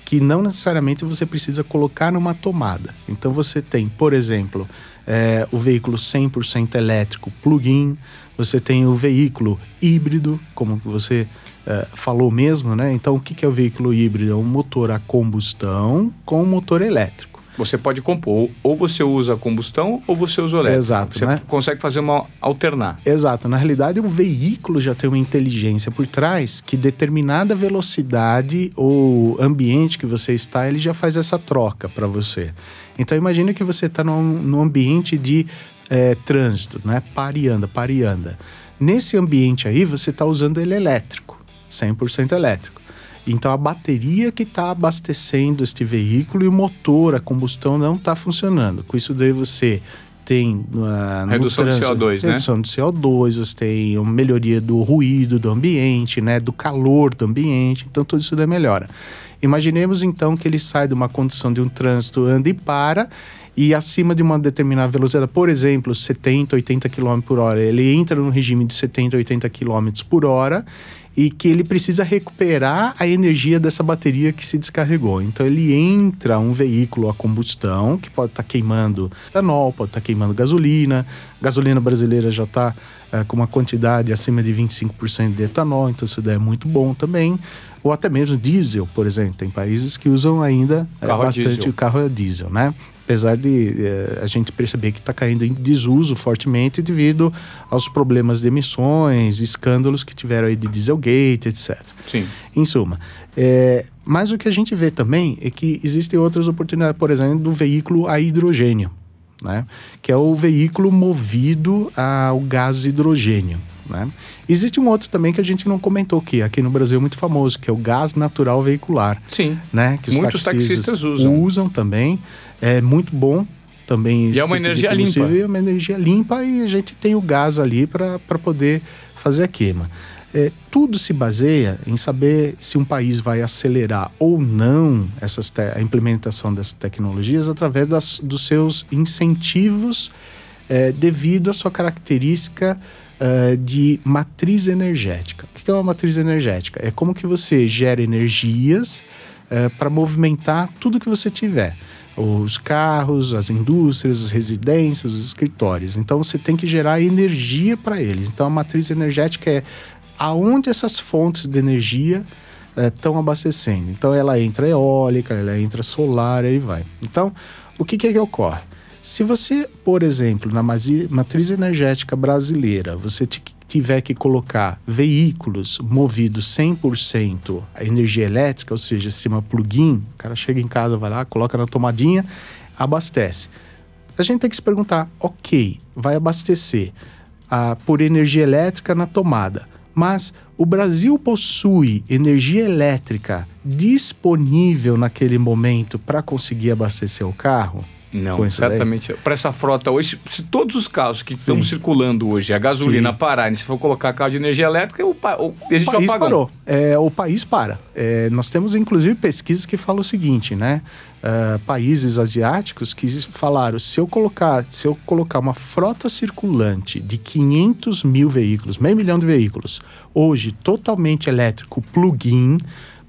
que não necessariamente você precisa colocar numa tomada. Então você tem, por exemplo, é, o veículo 100% elétrico plug-in, você tem o veículo híbrido, como você é, falou mesmo, né? Então o que, que é o veículo híbrido? É um motor a combustão com motor elétrico. Você pode compor, ou você usa combustão ou você usa o elétrico. Exato, Você né? consegue fazer uma alternar. Exato. Na realidade, o veículo já tem uma inteligência por trás que determinada velocidade ou ambiente que você está, ele já faz essa troca para você. Então, imagine que você está num, num ambiente de é, trânsito, né? Pare e anda, pare e anda. Nesse ambiente aí, você está usando ele elétrico, 100% elétrico. Então a bateria que está abastecendo este veículo e o motor, a combustão não está funcionando. Com isso daí você tem uh, Redução do CO2, né? redução do CO2, você tem uma melhoria do ruído do ambiente, né, do calor do ambiente. Então tudo isso daí melhora. Imaginemos então que ele sai de uma condição de um trânsito anda e para e acima de uma determinada velocidade, por exemplo, 70, 80 km por hora, ele entra no regime de 70, 80 km por hora e que ele precisa recuperar a energia dessa bateria que se descarregou. Então ele entra um veículo a combustão que pode estar tá queimando etanol, pode estar tá queimando gasolina. A gasolina brasileira já está é, com uma quantidade acima de 25% de etanol, então isso daí é muito bom também. Ou até mesmo diesel, por exemplo. Tem países que usam ainda é, Carro a bastante diesel. o carro a diesel, né? Apesar de eh, a gente perceber que está caindo em desuso fortemente devido aos problemas de emissões, escândalos que tiveram aí de Dieselgate, etc. Sim. Em suma, é, mas o que a gente vê também é que existem outras oportunidades, por exemplo, do veículo a hidrogênio, né? que é o veículo movido ao gás hidrogênio. Né? Existe um outro também que a gente não comentou aqui, aqui no Brasil é muito famoso, que é o gás natural veicular. Sim. Né? Que os Muitos taxistas usam. Usam também. É muito bom também. E é uma tipo energia limpa. É uma energia limpa e a gente tem o gás ali para poder fazer a queima. É, tudo se baseia em saber se um país vai acelerar ou não essas a implementação dessas tecnologias através das, dos seus incentivos é, devido à sua característica é, de matriz energética. O que é uma matriz energética? É como que você gera energias para movimentar tudo que você tiver. Os carros, as indústrias, as residências, os escritórios. Então você tem que gerar energia para eles. Então a matriz energética é aonde essas fontes de energia estão abastecendo. Então ela entra eólica, ela entra solar, aí vai. Então o que, que, é que ocorre? Se você, por exemplo, na matriz energética brasileira, você ti- tiver que colocar veículos movidos 100% a energia elétrica, ou seja, sistema plug-in, o cara chega em casa, vai lá, coloca na tomadinha, abastece. A gente tem que se perguntar, ok, vai abastecer ah, por energia elétrica na tomada, mas o Brasil possui energia elétrica disponível naquele momento para conseguir abastecer o carro? Não, certamente. Para essa frota hoje, se todos os carros que estão circulando hoje, a gasolina Sim. parar, e se for colocar carro de energia elétrica, o, o, existe o país um parou. É, o país para. É, nós temos inclusive pesquisas que falam o seguinte, né? Uh, países asiáticos que falaram: se eu colocar, se eu colocar uma frota circulante de 500 mil veículos, meio milhão de veículos, hoje totalmente elétrico, plug-in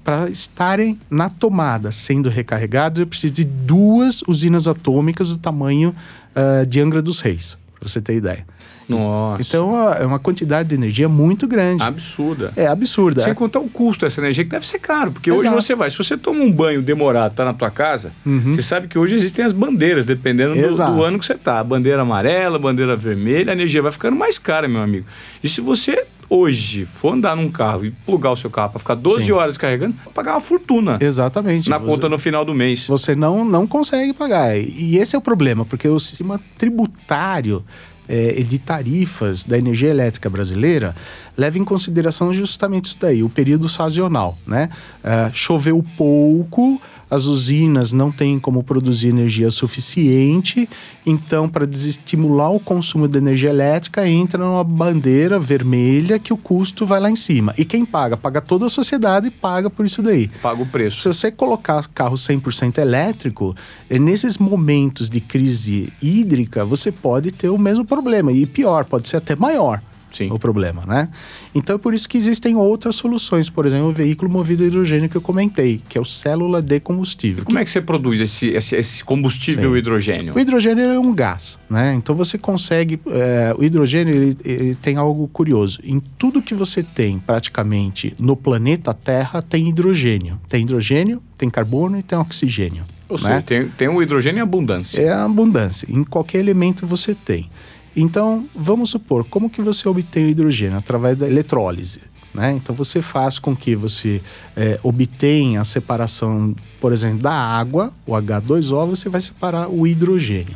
para estarem na tomada sendo recarregados, eu preciso de duas usinas atômicas do tamanho uh, de Angra dos Reis, para você ter ideia. Nossa. Então é uma quantidade de energia muito grande. Absurda. É absurda. Sem contar o custo dessa energia, que deve ser caro. Porque Exato. hoje você vai, se você toma um banho demorado, tá na tua casa, uhum. você sabe que hoje existem as bandeiras, dependendo do, do, ano que você tá. A bandeira amarela, a bandeira vermelha, a energia vai ficando mais cara, meu amigo. E se você hoje for andar num carro e plugar o seu carro para ficar 12 Sim. horas carregando, vai pagar uma fortuna. Exatamente. Na você, conta no final do mês. Você não, não consegue pagar. E esse é o problema, porque o sistema tributário é, de tarifas da energia elétrica brasileira leva em consideração justamente isso daí, o período sazonal, né? Uh, choveu pouco, as usinas não têm como produzir energia suficiente, então, para desestimular o consumo de energia elétrica, entra numa bandeira vermelha que o custo vai lá em cima. E quem paga? Paga toda a sociedade e paga por isso daí. Paga o preço. Se você colocar carro 100% elétrico, é nesses momentos de crise hídrica, você pode ter o mesmo problema. E pior, pode ser até maior. Sim. o problema, né? Então é por isso que existem outras soluções, por exemplo, o veículo movido a hidrogênio que eu comentei, que é o célula de combustível. E como que... é que você produz esse, esse, esse combustível Sim. hidrogênio? O hidrogênio é um gás, né? Então você consegue, é, o hidrogênio ele, ele tem algo curioso. Em tudo que você tem praticamente no planeta Terra tem hidrogênio. Tem hidrogênio, tem carbono e tem oxigênio. Ou né? seja, tem, tem o hidrogênio em abundância. É a abundância. Em qualquer elemento você tem. Então, vamos supor, como que você obtém o hidrogênio? Através da eletrólise. Né? Então, você faz com que você é, obtenha a separação, por exemplo, da água, o H2O, você vai separar o hidrogênio.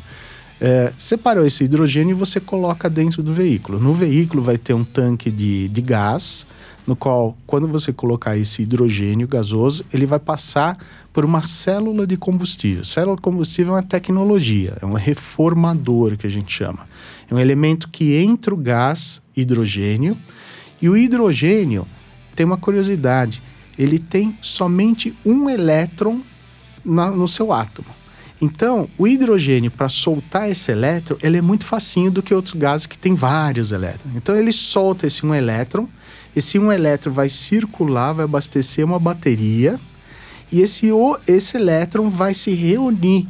É, separou esse hidrogênio e você coloca dentro do veículo. No veículo vai ter um tanque de, de gás, no qual, quando você colocar esse hidrogênio gasoso, ele vai passar por uma célula de combustível. Célula de combustível é uma tecnologia, é um reformador que a gente chama. É um elemento que entra o gás hidrogênio e o hidrogênio tem uma curiosidade, ele tem somente um elétron na, no seu átomo. Então, o hidrogênio, para soltar esse elétron, ele é muito facinho do que outros gases que têm vários elétrons. Então, ele solta esse um elétron, esse um elétron vai circular, vai abastecer uma bateria, e esse, esse elétron vai se reunir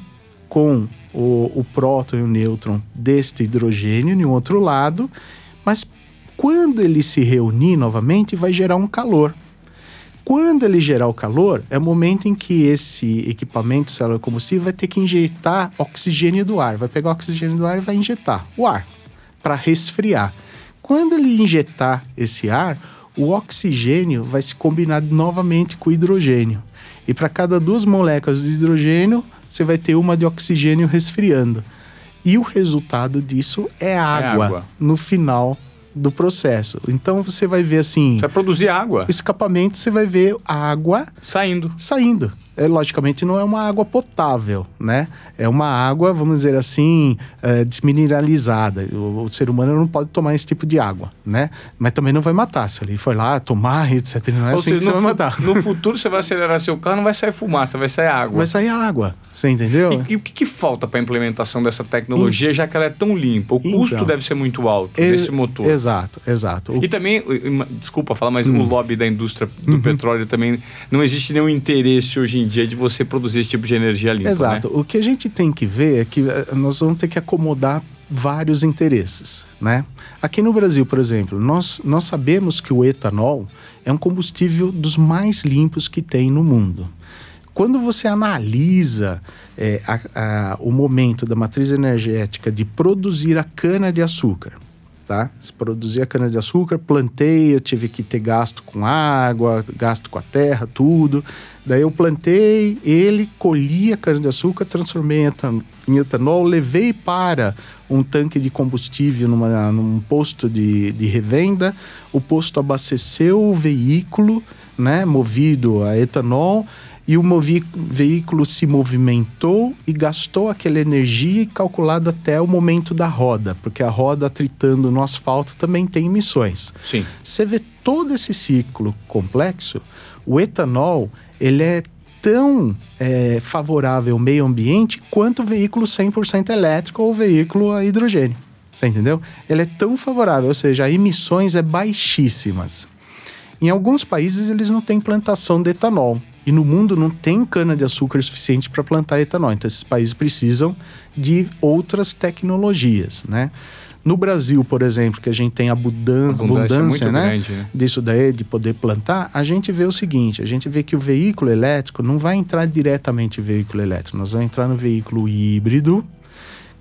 com o, o próton e o nêutron deste hidrogênio em outro lado, mas quando ele se reunir novamente, vai gerar um calor. Quando ele gerar o calor, é o momento em que esse equipamento célula combustível vai ter que injetar oxigênio do ar. Vai pegar o oxigênio do ar e vai injetar o ar para resfriar. Quando ele injetar esse ar, o oxigênio vai se combinar novamente com o hidrogênio. E para cada duas moléculas de hidrogênio, você vai ter uma de oxigênio resfriando. E o resultado disso é água, é água. no final do processo. Então você vai ver assim. Você vai produzir água. Escapamento, você vai ver água saindo. Saindo é, logicamente não é uma água potável, né? É uma água, vamos dizer assim, é, desmineralizada. O, o, ser humano não pode tomar esse tipo de água, né? Mas também não vai matar. Se ele for lá tomar, etc. Não é Ou assim seja, que você vai matar. No futuro você vai acelerar seu carro, não vai sair fumaça, vai sair água. Vai sair água. Você entendeu? E, e o que, que falta para a implementação dessa tecnologia, e, já que ela é tão limpa? O então, custo deve ser muito alto é, desse motor. Exato, exato. O... E também, desculpa falar, mas hum. o lobby da indústria do uhum. petróleo também não existe nenhum interesse hoje em dia de você produzir esse tipo de energia limpa. Exato. Né? O que a gente tem que ver é que eh, nós vamos ter que acomodar vários interesses, né? Aqui no Brasil, por exemplo, nós, nós sabemos que o etanol é um combustível dos mais limpos que tem no mundo. Quando você analisa é, a, a, o momento da matriz energética de produzir a cana de açúcar, tá? Se produzir a cana de açúcar, plantei, eu tive que ter gasto com água, gasto com a terra, tudo. Daí eu plantei ele, colhi a cana de açúcar, transformei em etanol, levei para um tanque de combustível numa, num posto de, de revenda. O posto abasteceu o veículo né, movido a etanol e o veículo se movimentou e gastou aquela energia calculada até o momento da roda, porque a roda atritando no asfalto também tem emissões. Sim. Você vê todo esse ciclo complexo, o etanol ele é tão é, favorável ao meio ambiente quanto o veículo 100% elétrico ou o veículo a hidrogênio. Você entendeu? Ele é tão favorável, ou seja, as emissões é baixíssimas. Em alguns países eles não têm plantação de etanol. E no mundo não tem cana-de-açúcar suficiente para plantar etanol. Então esses países precisam de outras tecnologias, né? No Brasil, por exemplo, que a gente tem abundância, abundância, abundância né? Grande, né? Disso daí, de poder plantar, a gente vê o seguinte: a gente vê que o veículo elétrico não vai entrar diretamente no veículo elétrico, nós vamos entrar no veículo híbrido,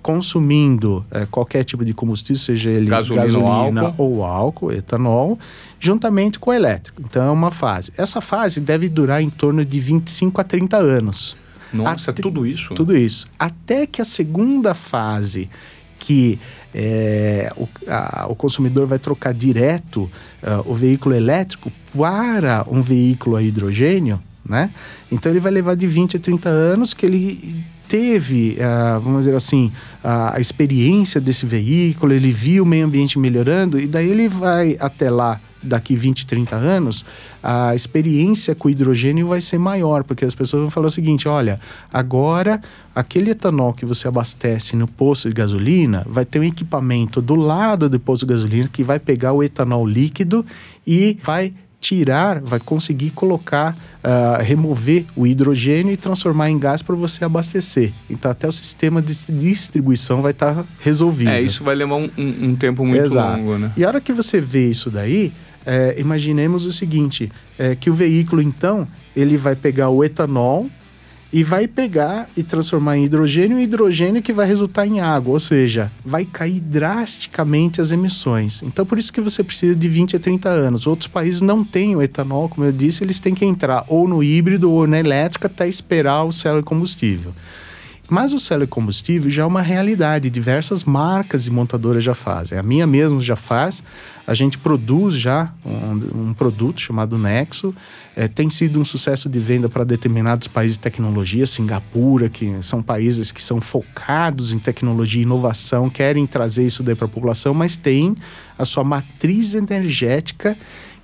consumindo é, qualquer tipo de combustível, seja ele gasolina, gasolina ou, álcool. ou, álcool. etanol, juntamente com o elétrico. Então é uma fase. Essa fase deve durar em torno de 25 a 30 anos. Nossa, Até, tudo isso? Tudo isso. Até que a segunda fase, que é, o, a, o, consumidor vai trocar direto uh, o veículo elétrico para um veículo a hidrogênio, né? Então ele vai levar de 20 a 30 anos que ele teve, uh, vamos dizer assim, a experiência desse veículo, ele viu o meio ambiente melhorando e daí ele vai até lá daqui 20, 30 anos, a experiência com hidrogênio vai ser maior, porque as pessoas vão falar o seguinte: olha, agora aquele etanol que você abastece no posto de gasolina vai ter um equipamento do lado do posto de gasolina que vai pegar o etanol líquido e vai tirar, vai conseguir colocar, uh, remover o hidrogênio e transformar em gás para você abastecer. Então, até o sistema de distribuição vai estar tá resolvido. É, isso vai levar um, um, tempo muito Exato. longo, né? E a hora que você vê isso daí, é, imaginemos o seguinte, é, que o veículo, então, ele vai pegar o etanol, e vai pegar e transformar em hidrogênio, e hidrogênio que vai resultar em água, ou seja, vai cair drasticamente as emissões. Então, por isso que você precisa de 20 a 30 anos. Outros países não têm o etanol, como eu disse, eles têm que entrar ou no híbrido ou na elétrica até esperar o célula combustível. Mas o célula combustível já é uma realidade, diversas marcas e montadoras já fazem. A minha mesmo já faz. A gente produz já um, um produto chamado Nexo. É, tem sido um sucesso de venda para determinados países de tecnologia, Singapura, que são países que são focados em tecnologia e inovação, querem trazer isso daí para a população, mas tem a sua matriz energética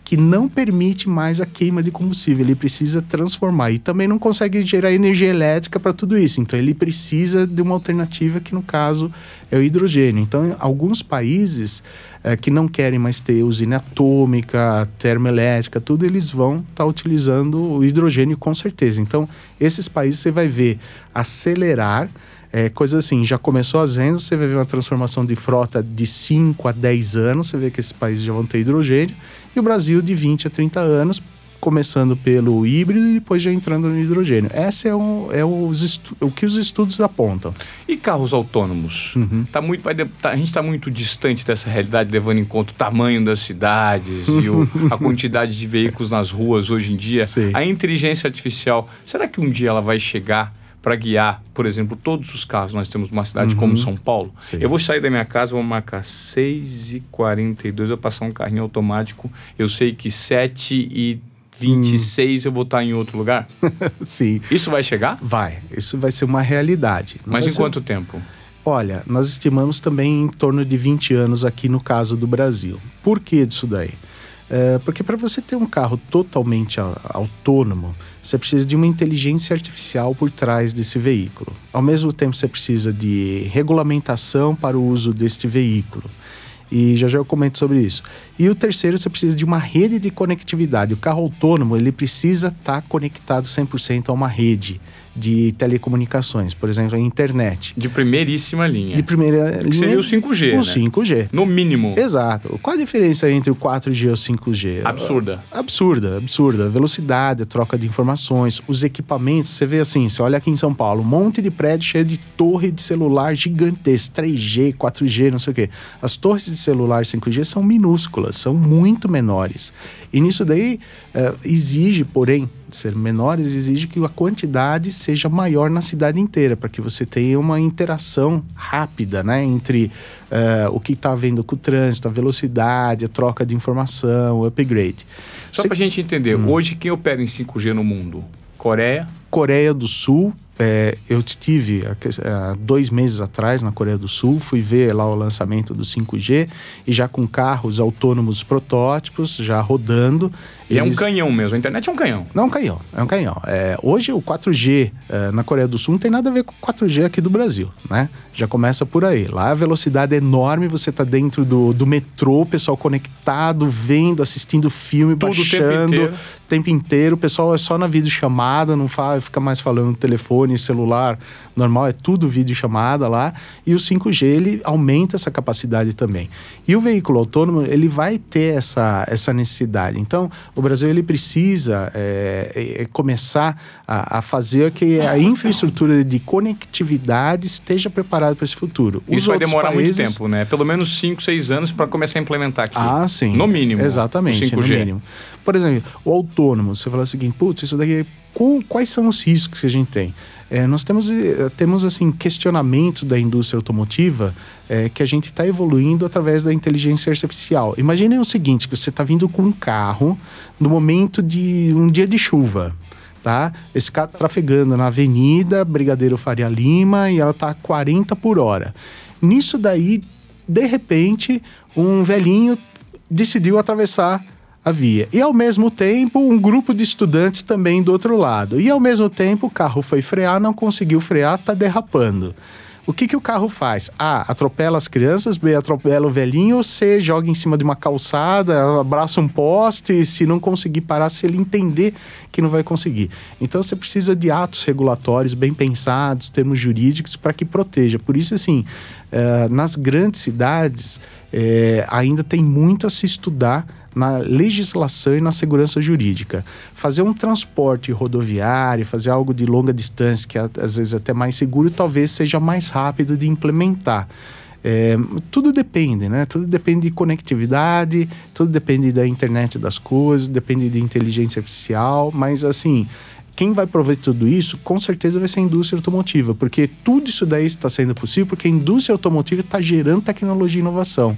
que não permite mais a queima de combustível, ele precisa transformar e também não consegue gerar energia elétrica para tudo isso. Então ele precisa de uma alternativa que no caso é o hidrogênio. Então alguns países é, que não querem mais ter usina atômica, termoelétrica, tudo eles vão estar tá utilizando o hidrogênio com certeza. Então esses países você vai ver acelerar é, coisa assim, já começou as vendas, você vai ver uma transformação de frota de 5 a 10 anos, você vê que esses países já vão ter hidrogênio, e o Brasil de 20 a 30 anos, começando pelo híbrido e depois já entrando no hidrogênio. Esse é, um, é os o que os estudos apontam. E carros autônomos? Uhum. Tá muito, vai tá, a gente está muito distante dessa realidade, levando em conta o tamanho das cidades e o, a quantidade de veículos nas ruas hoje em dia. Sim. A inteligência artificial, será que um dia ela vai chegar para guiar, por exemplo, todos os carros. Nós temos uma cidade uhum. como São Paulo. Sim. Eu vou sair da minha casa, vou marcar 6h42, eu vou passar um carrinho automático. Eu sei que 7 e 26 hum. eu vou estar em outro lugar? Sim. Isso vai chegar? Vai. Isso vai ser uma realidade. Não Mas em ser... quanto tempo? Olha, nós estimamos também em torno de 20 anos aqui no caso do Brasil. Por que disso daí? É, porque para você ter um carro totalmente autônomo, você precisa de uma inteligência artificial por trás desse veículo. Ao mesmo tempo, você precisa de regulamentação para o uso deste veículo. E já já eu comento sobre isso. E o terceiro, você precisa de uma rede de conectividade. O carro autônomo, ele precisa estar tá conectado 100% a uma rede de telecomunicações, por exemplo, a internet. De primeiríssima linha. De primeira linha. seria o 5G. O né? 5G. No mínimo. Exato. Qual a diferença entre o 4G e o 5G? Absurda. Absurda, absurda. Velocidade, a troca de informações, os equipamentos. Você vê assim, você olha aqui em São Paulo, um monte de prédio cheio de torre de celular gigantesca, 3G, 4G, não sei o quê. As torres de celular 5G são minúsculas, são muito menores. E nisso daí uh, exige, porém, ser menores, exige que a quantidade seja maior na cidade inteira, para que você tenha uma interação rápida né, entre uh, o que está havendo com o trânsito, a velocidade, a troca de informação, o upgrade. Só para a gente entender, hum. hoje quem opera em 5G no mundo? Coreia? Coreia do Sul, é, eu estive há dois meses atrás na Coreia do Sul, fui ver lá o lançamento do 5G e já com carros autônomos protótipos já rodando. E eles... é um canhão mesmo, a internet é um canhão. Não é um canhão, é um canhão. É, hoje o 4G é, na Coreia do Sul não tem nada a ver com o 4G aqui do Brasil, né? Já começa por aí. Lá a velocidade é enorme, você está dentro do, do metrô, pessoal conectado, vendo, assistindo filme, Tudo baixando. O tempo inteiro. Tempo inteiro. O pessoal é só na videochamada, não fala, fica mais falando no telefone celular normal, é tudo vídeo chamada lá. E o 5G ele aumenta essa capacidade também. E o veículo autônomo ele vai ter essa, essa necessidade. Então, o Brasil ele precisa é, é, começar a, a, fazer que a infraestrutura de conectividade esteja preparada para esse futuro. Os Isso vai demorar países... muito tempo, né? Pelo menos 5, 6 anos para começar a implementar aqui. Ah, sim. No mínimo. Exatamente, no mínimo. Por exemplo, o autônomo, você fala o seguinte, putz, isso daqui com, quais são os riscos que a gente tem? É, nós temos, eh, temos assim questionamentos da indústria automotiva é, que a gente está evoluindo através da inteligência artificial. Imaginem o seguinte, que você está vindo com um carro no momento de um dia de chuva. Tá? Esse carro tá trafegando na Avenida Brigadeiro Faria Lima e ela está a 40 por hora. Nisso daí, de repente, um velhinho decidiu atravessar havia. E ao mesmo tempo, um grupo de estudantes também do outro lado. E ao mesmo tempo, o carro foi frear, não conseguiu frear, está derrapando. O que, que o carro faz? A. Atropela as crianças, B. Atropela o velhinho, C. Joga em cima de uma calçada, abraça um poste, e se não conseguir parar, se ele entender que não vai conseguir. Então você precisa de atos regulatórios bem pensados, termos jurídicos, para que proteja. Por isso, assim, eh, nas grandes cidades, eh, ainda tem muito a se estudar na legislação e na segurança jurídica. Fazer um transporte rodoviário, fazer algo de longa distância, que às vezes é até mais seguro, talvez seja mais rápido de implementar. É, tudo depende, né? Tudo depende de conectividade, tudo depende da internet das coisas, depende de inteligência artificial, mas assim, quem vai prover tudo isso, com certeza vai ser a indústria automotiva, porque tudo isso daí está sendo possível porque a indústria automotiva está gerando tecnologia e inovação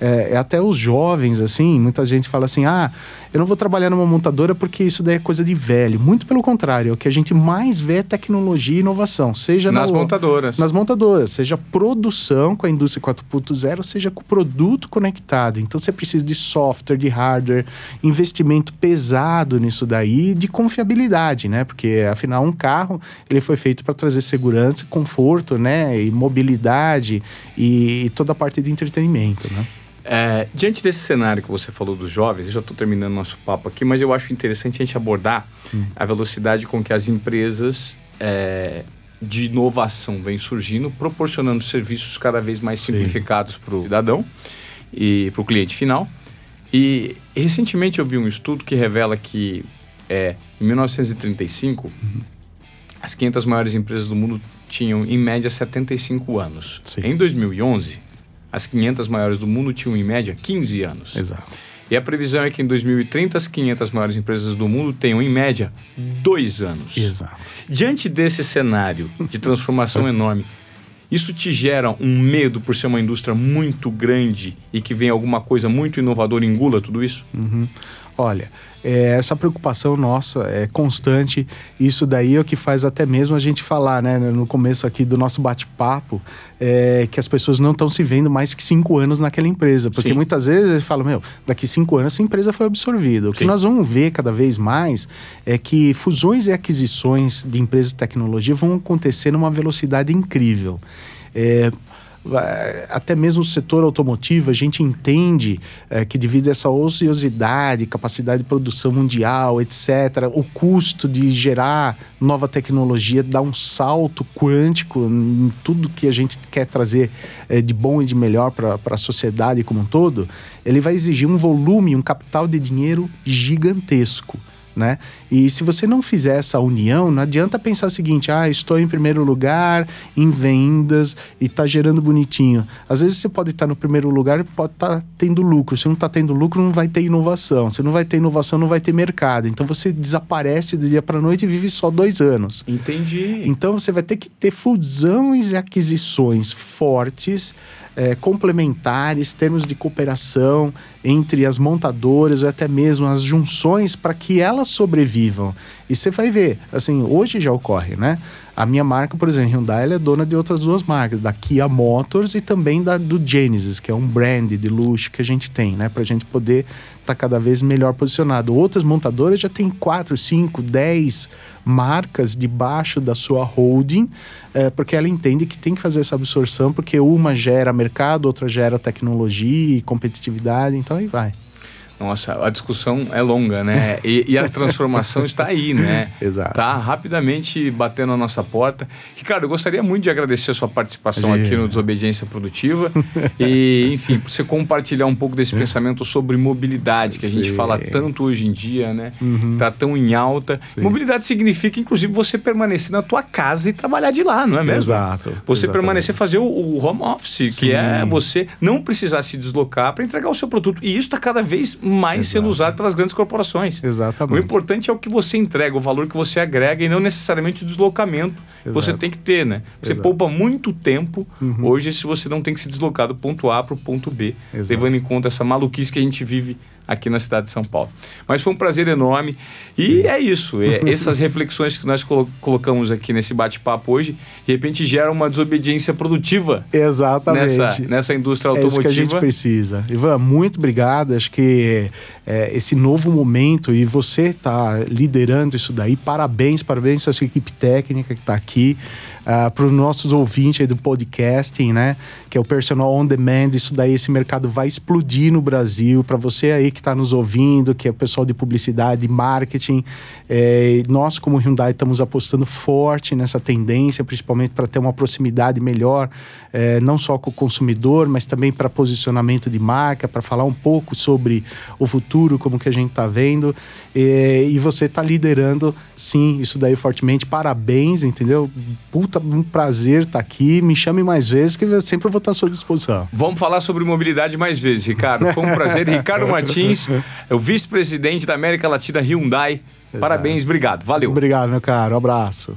é, é, até os jovens, assim, muita gente fala assim: ah, eu não vou trabalhar numa montadora porque isso daí é coisa de velho. Muito pelo contrário, o que a gente mais vê é tecnologia e inovação, seja nas no, montadoras. Nas montadoras, seja produção com a indústria 4.0, seja com o produto conectado. Então você precisa de software, de hardware, investimento pesado nisso daí, de confiabilidade, né? Porque afinal um carro ele foi feito para trazer segurança, conforto, né, e mobilidade e, e toda a parte de entretenimento, né? É, diante desse cenário que você falou dos jovens, eu já estou terminando nosso papo aqui, mas eu acho interessante a gente abordar hum. a velocidade com que as empresas é, de inovação vêm surgindo, proporcionando serviços cada vez mais simplificados para o cidadão e para o cliente final. E recentemente eu vi um estudo que revela que é, em 1935 uhum. as 500 maiores empresas do mundo tinham em média 75 anos. Sim. Em 2011 as 500 maiores do mundo tinham, em média, 15 anos. Exato. E a previsão é que em 2030 as 500 maiores empresas do mundo tenham, em média, dois anos. Exato. Diante desse cenário de transformação enorme, isso te gera um medo por ser uma indústria muito grande e que vem alguma coisa muito inovadora e engula tudo isso? Uhum. Olha, é, essa preocupação nossa é constante. Isso daí é o que faz até mesmo a gente falar, né, no começo aqui do nosso bate-papo, é, que as pessoas não estão se vendo mais que cinco anos naquela empresa. Porque Sim. muitas vezes eles falam, meu, daqui cinco anos essa empresa foi absorvida. O Sim. que nós vamos ver cada vez mais é que fusões e aquisições de empresas de tecnologia vão acontecer numa velocidade incrível. É, até mesmo o setor automotivo, a gente entende é, que devido a essa ociosidade, capacidade de produção mundial, etc., o custo de gerar nova tecnologia dá um salto quântico em tudo que a gente quer trazer é, de bom e de melhor para a sociedade como um todo, ele vai exigir um volume, um capital de dinheiro gigantesco né? E se você não fizer essa união, não adianta pensar o seguinte: ah, estou em primeiro lugar em vendas e está gerando bonitinho. Às vezes você pode estar no primeiro lugar e pode estar tá tendo lucro. Se não está tendo lucro, não vai ter inovação. Se não vai ter inovação, não vai ter mercado. Então você desaparece do dia para noite e vive só dois anos. Entendi. Então você vai ter que ter fusões e aquisições fortes é, complementares, termos de cooperação entre as montadoras ou até mesmo as junções para que elas sobrevivam. E você vai ver, assim, hoje já ocorre, né? A minha marca, por exemplo, Hyundai, é dona de outras duas marcas, da Kia Motors e também da do Genesis, que é um brand de luxo que a gente tem, né? Para a gente poder estar tá cada vez melhor posicionado. Outras montadoras já têm 4, 5, 10 marcas debaixo da sua holding, é, porque ela entende que tem que fazer essa absorção, porque uma gera mercado, outra gera tecnologia e competitividade, então aí vai. Nossa, a discussão é longa, né? E, e a transformação está aí, né? Exato. Tá rapidamente batendo a nossa porta. Ricardo, eu gostaria muito de agradecer a sua participação aqui no Desobediência Produtiva. e, enfim, você compartilhar um pouco desse pensamento sobre mobilidade, que a gente fala tanto hoje em dia, né? Uhum. Tá tão em alta. Sim. Mobilidade significa, inclusive, você permanecer na tua casa e trabalhar de lá, não é mesmo? Exato. Você exatamente. permanecer, fazer o, o home office, Sim. que é você não precisar se deslocar para entregar o seu produto. E isso está cada vez mais Exato. sendo usado pelas grandes corporações. Exatamente. O importante é o que você entrega, o valor que você agrega e não necessariamente o deslocamento que você tem que ter, né? Você Exato. poupa muito tempo uhum. hoje se você não tem que se deslocar do ponto A para o ponto B, Exato. levando em conta essa maluquice que a gente vive aqui na cidade de São Paulo. Mas foi um prazer enorme. E é isso. É, essas reflexões que nós colo colocamos aqui nesse bate-papo hoje, de repente geram uma desobediência produtiva. Exatamente. Nessa, nessa indústria automotiva. É isso que a gente precisa. Ivan, muito obrigado. Acho que é, esse novo momento e você está liderando isso daí. Parabéns, parabéns à sua equipe técnica que está aqui. Uh, para os nossos ouvintes do podcasting, né? Que é o personal on demand. Isso daí, esse mercado vai explodir no Brasil. Para você aí que está nos ouvindo, que é o pessoal de publicidade, marketing, é, nós como Hyundai estamos apostando forte nessa tendência, principalmente para ter uma proximidade melhor, é, não só com o consumidor, mas também para posicionamento de marca, para falar um pouco sobre o futuro, como que a gente está vendo. É, e você está liderando, sim, isso daí fortemente. Parabéns, entendeu? Puta, um prazer estar tá aqui. Me chame mais vezes, que eu sempre vou estar à sua disposição. Vamos falar sobre mobilidade mais vezes, Ricardo. Foi um prazer. Ricardo Martins, é o vice-presidente da América Latina Hyundai. Exato. Parabéns, obrigado. Valeu. Obrigado, meu caro. Um abraço.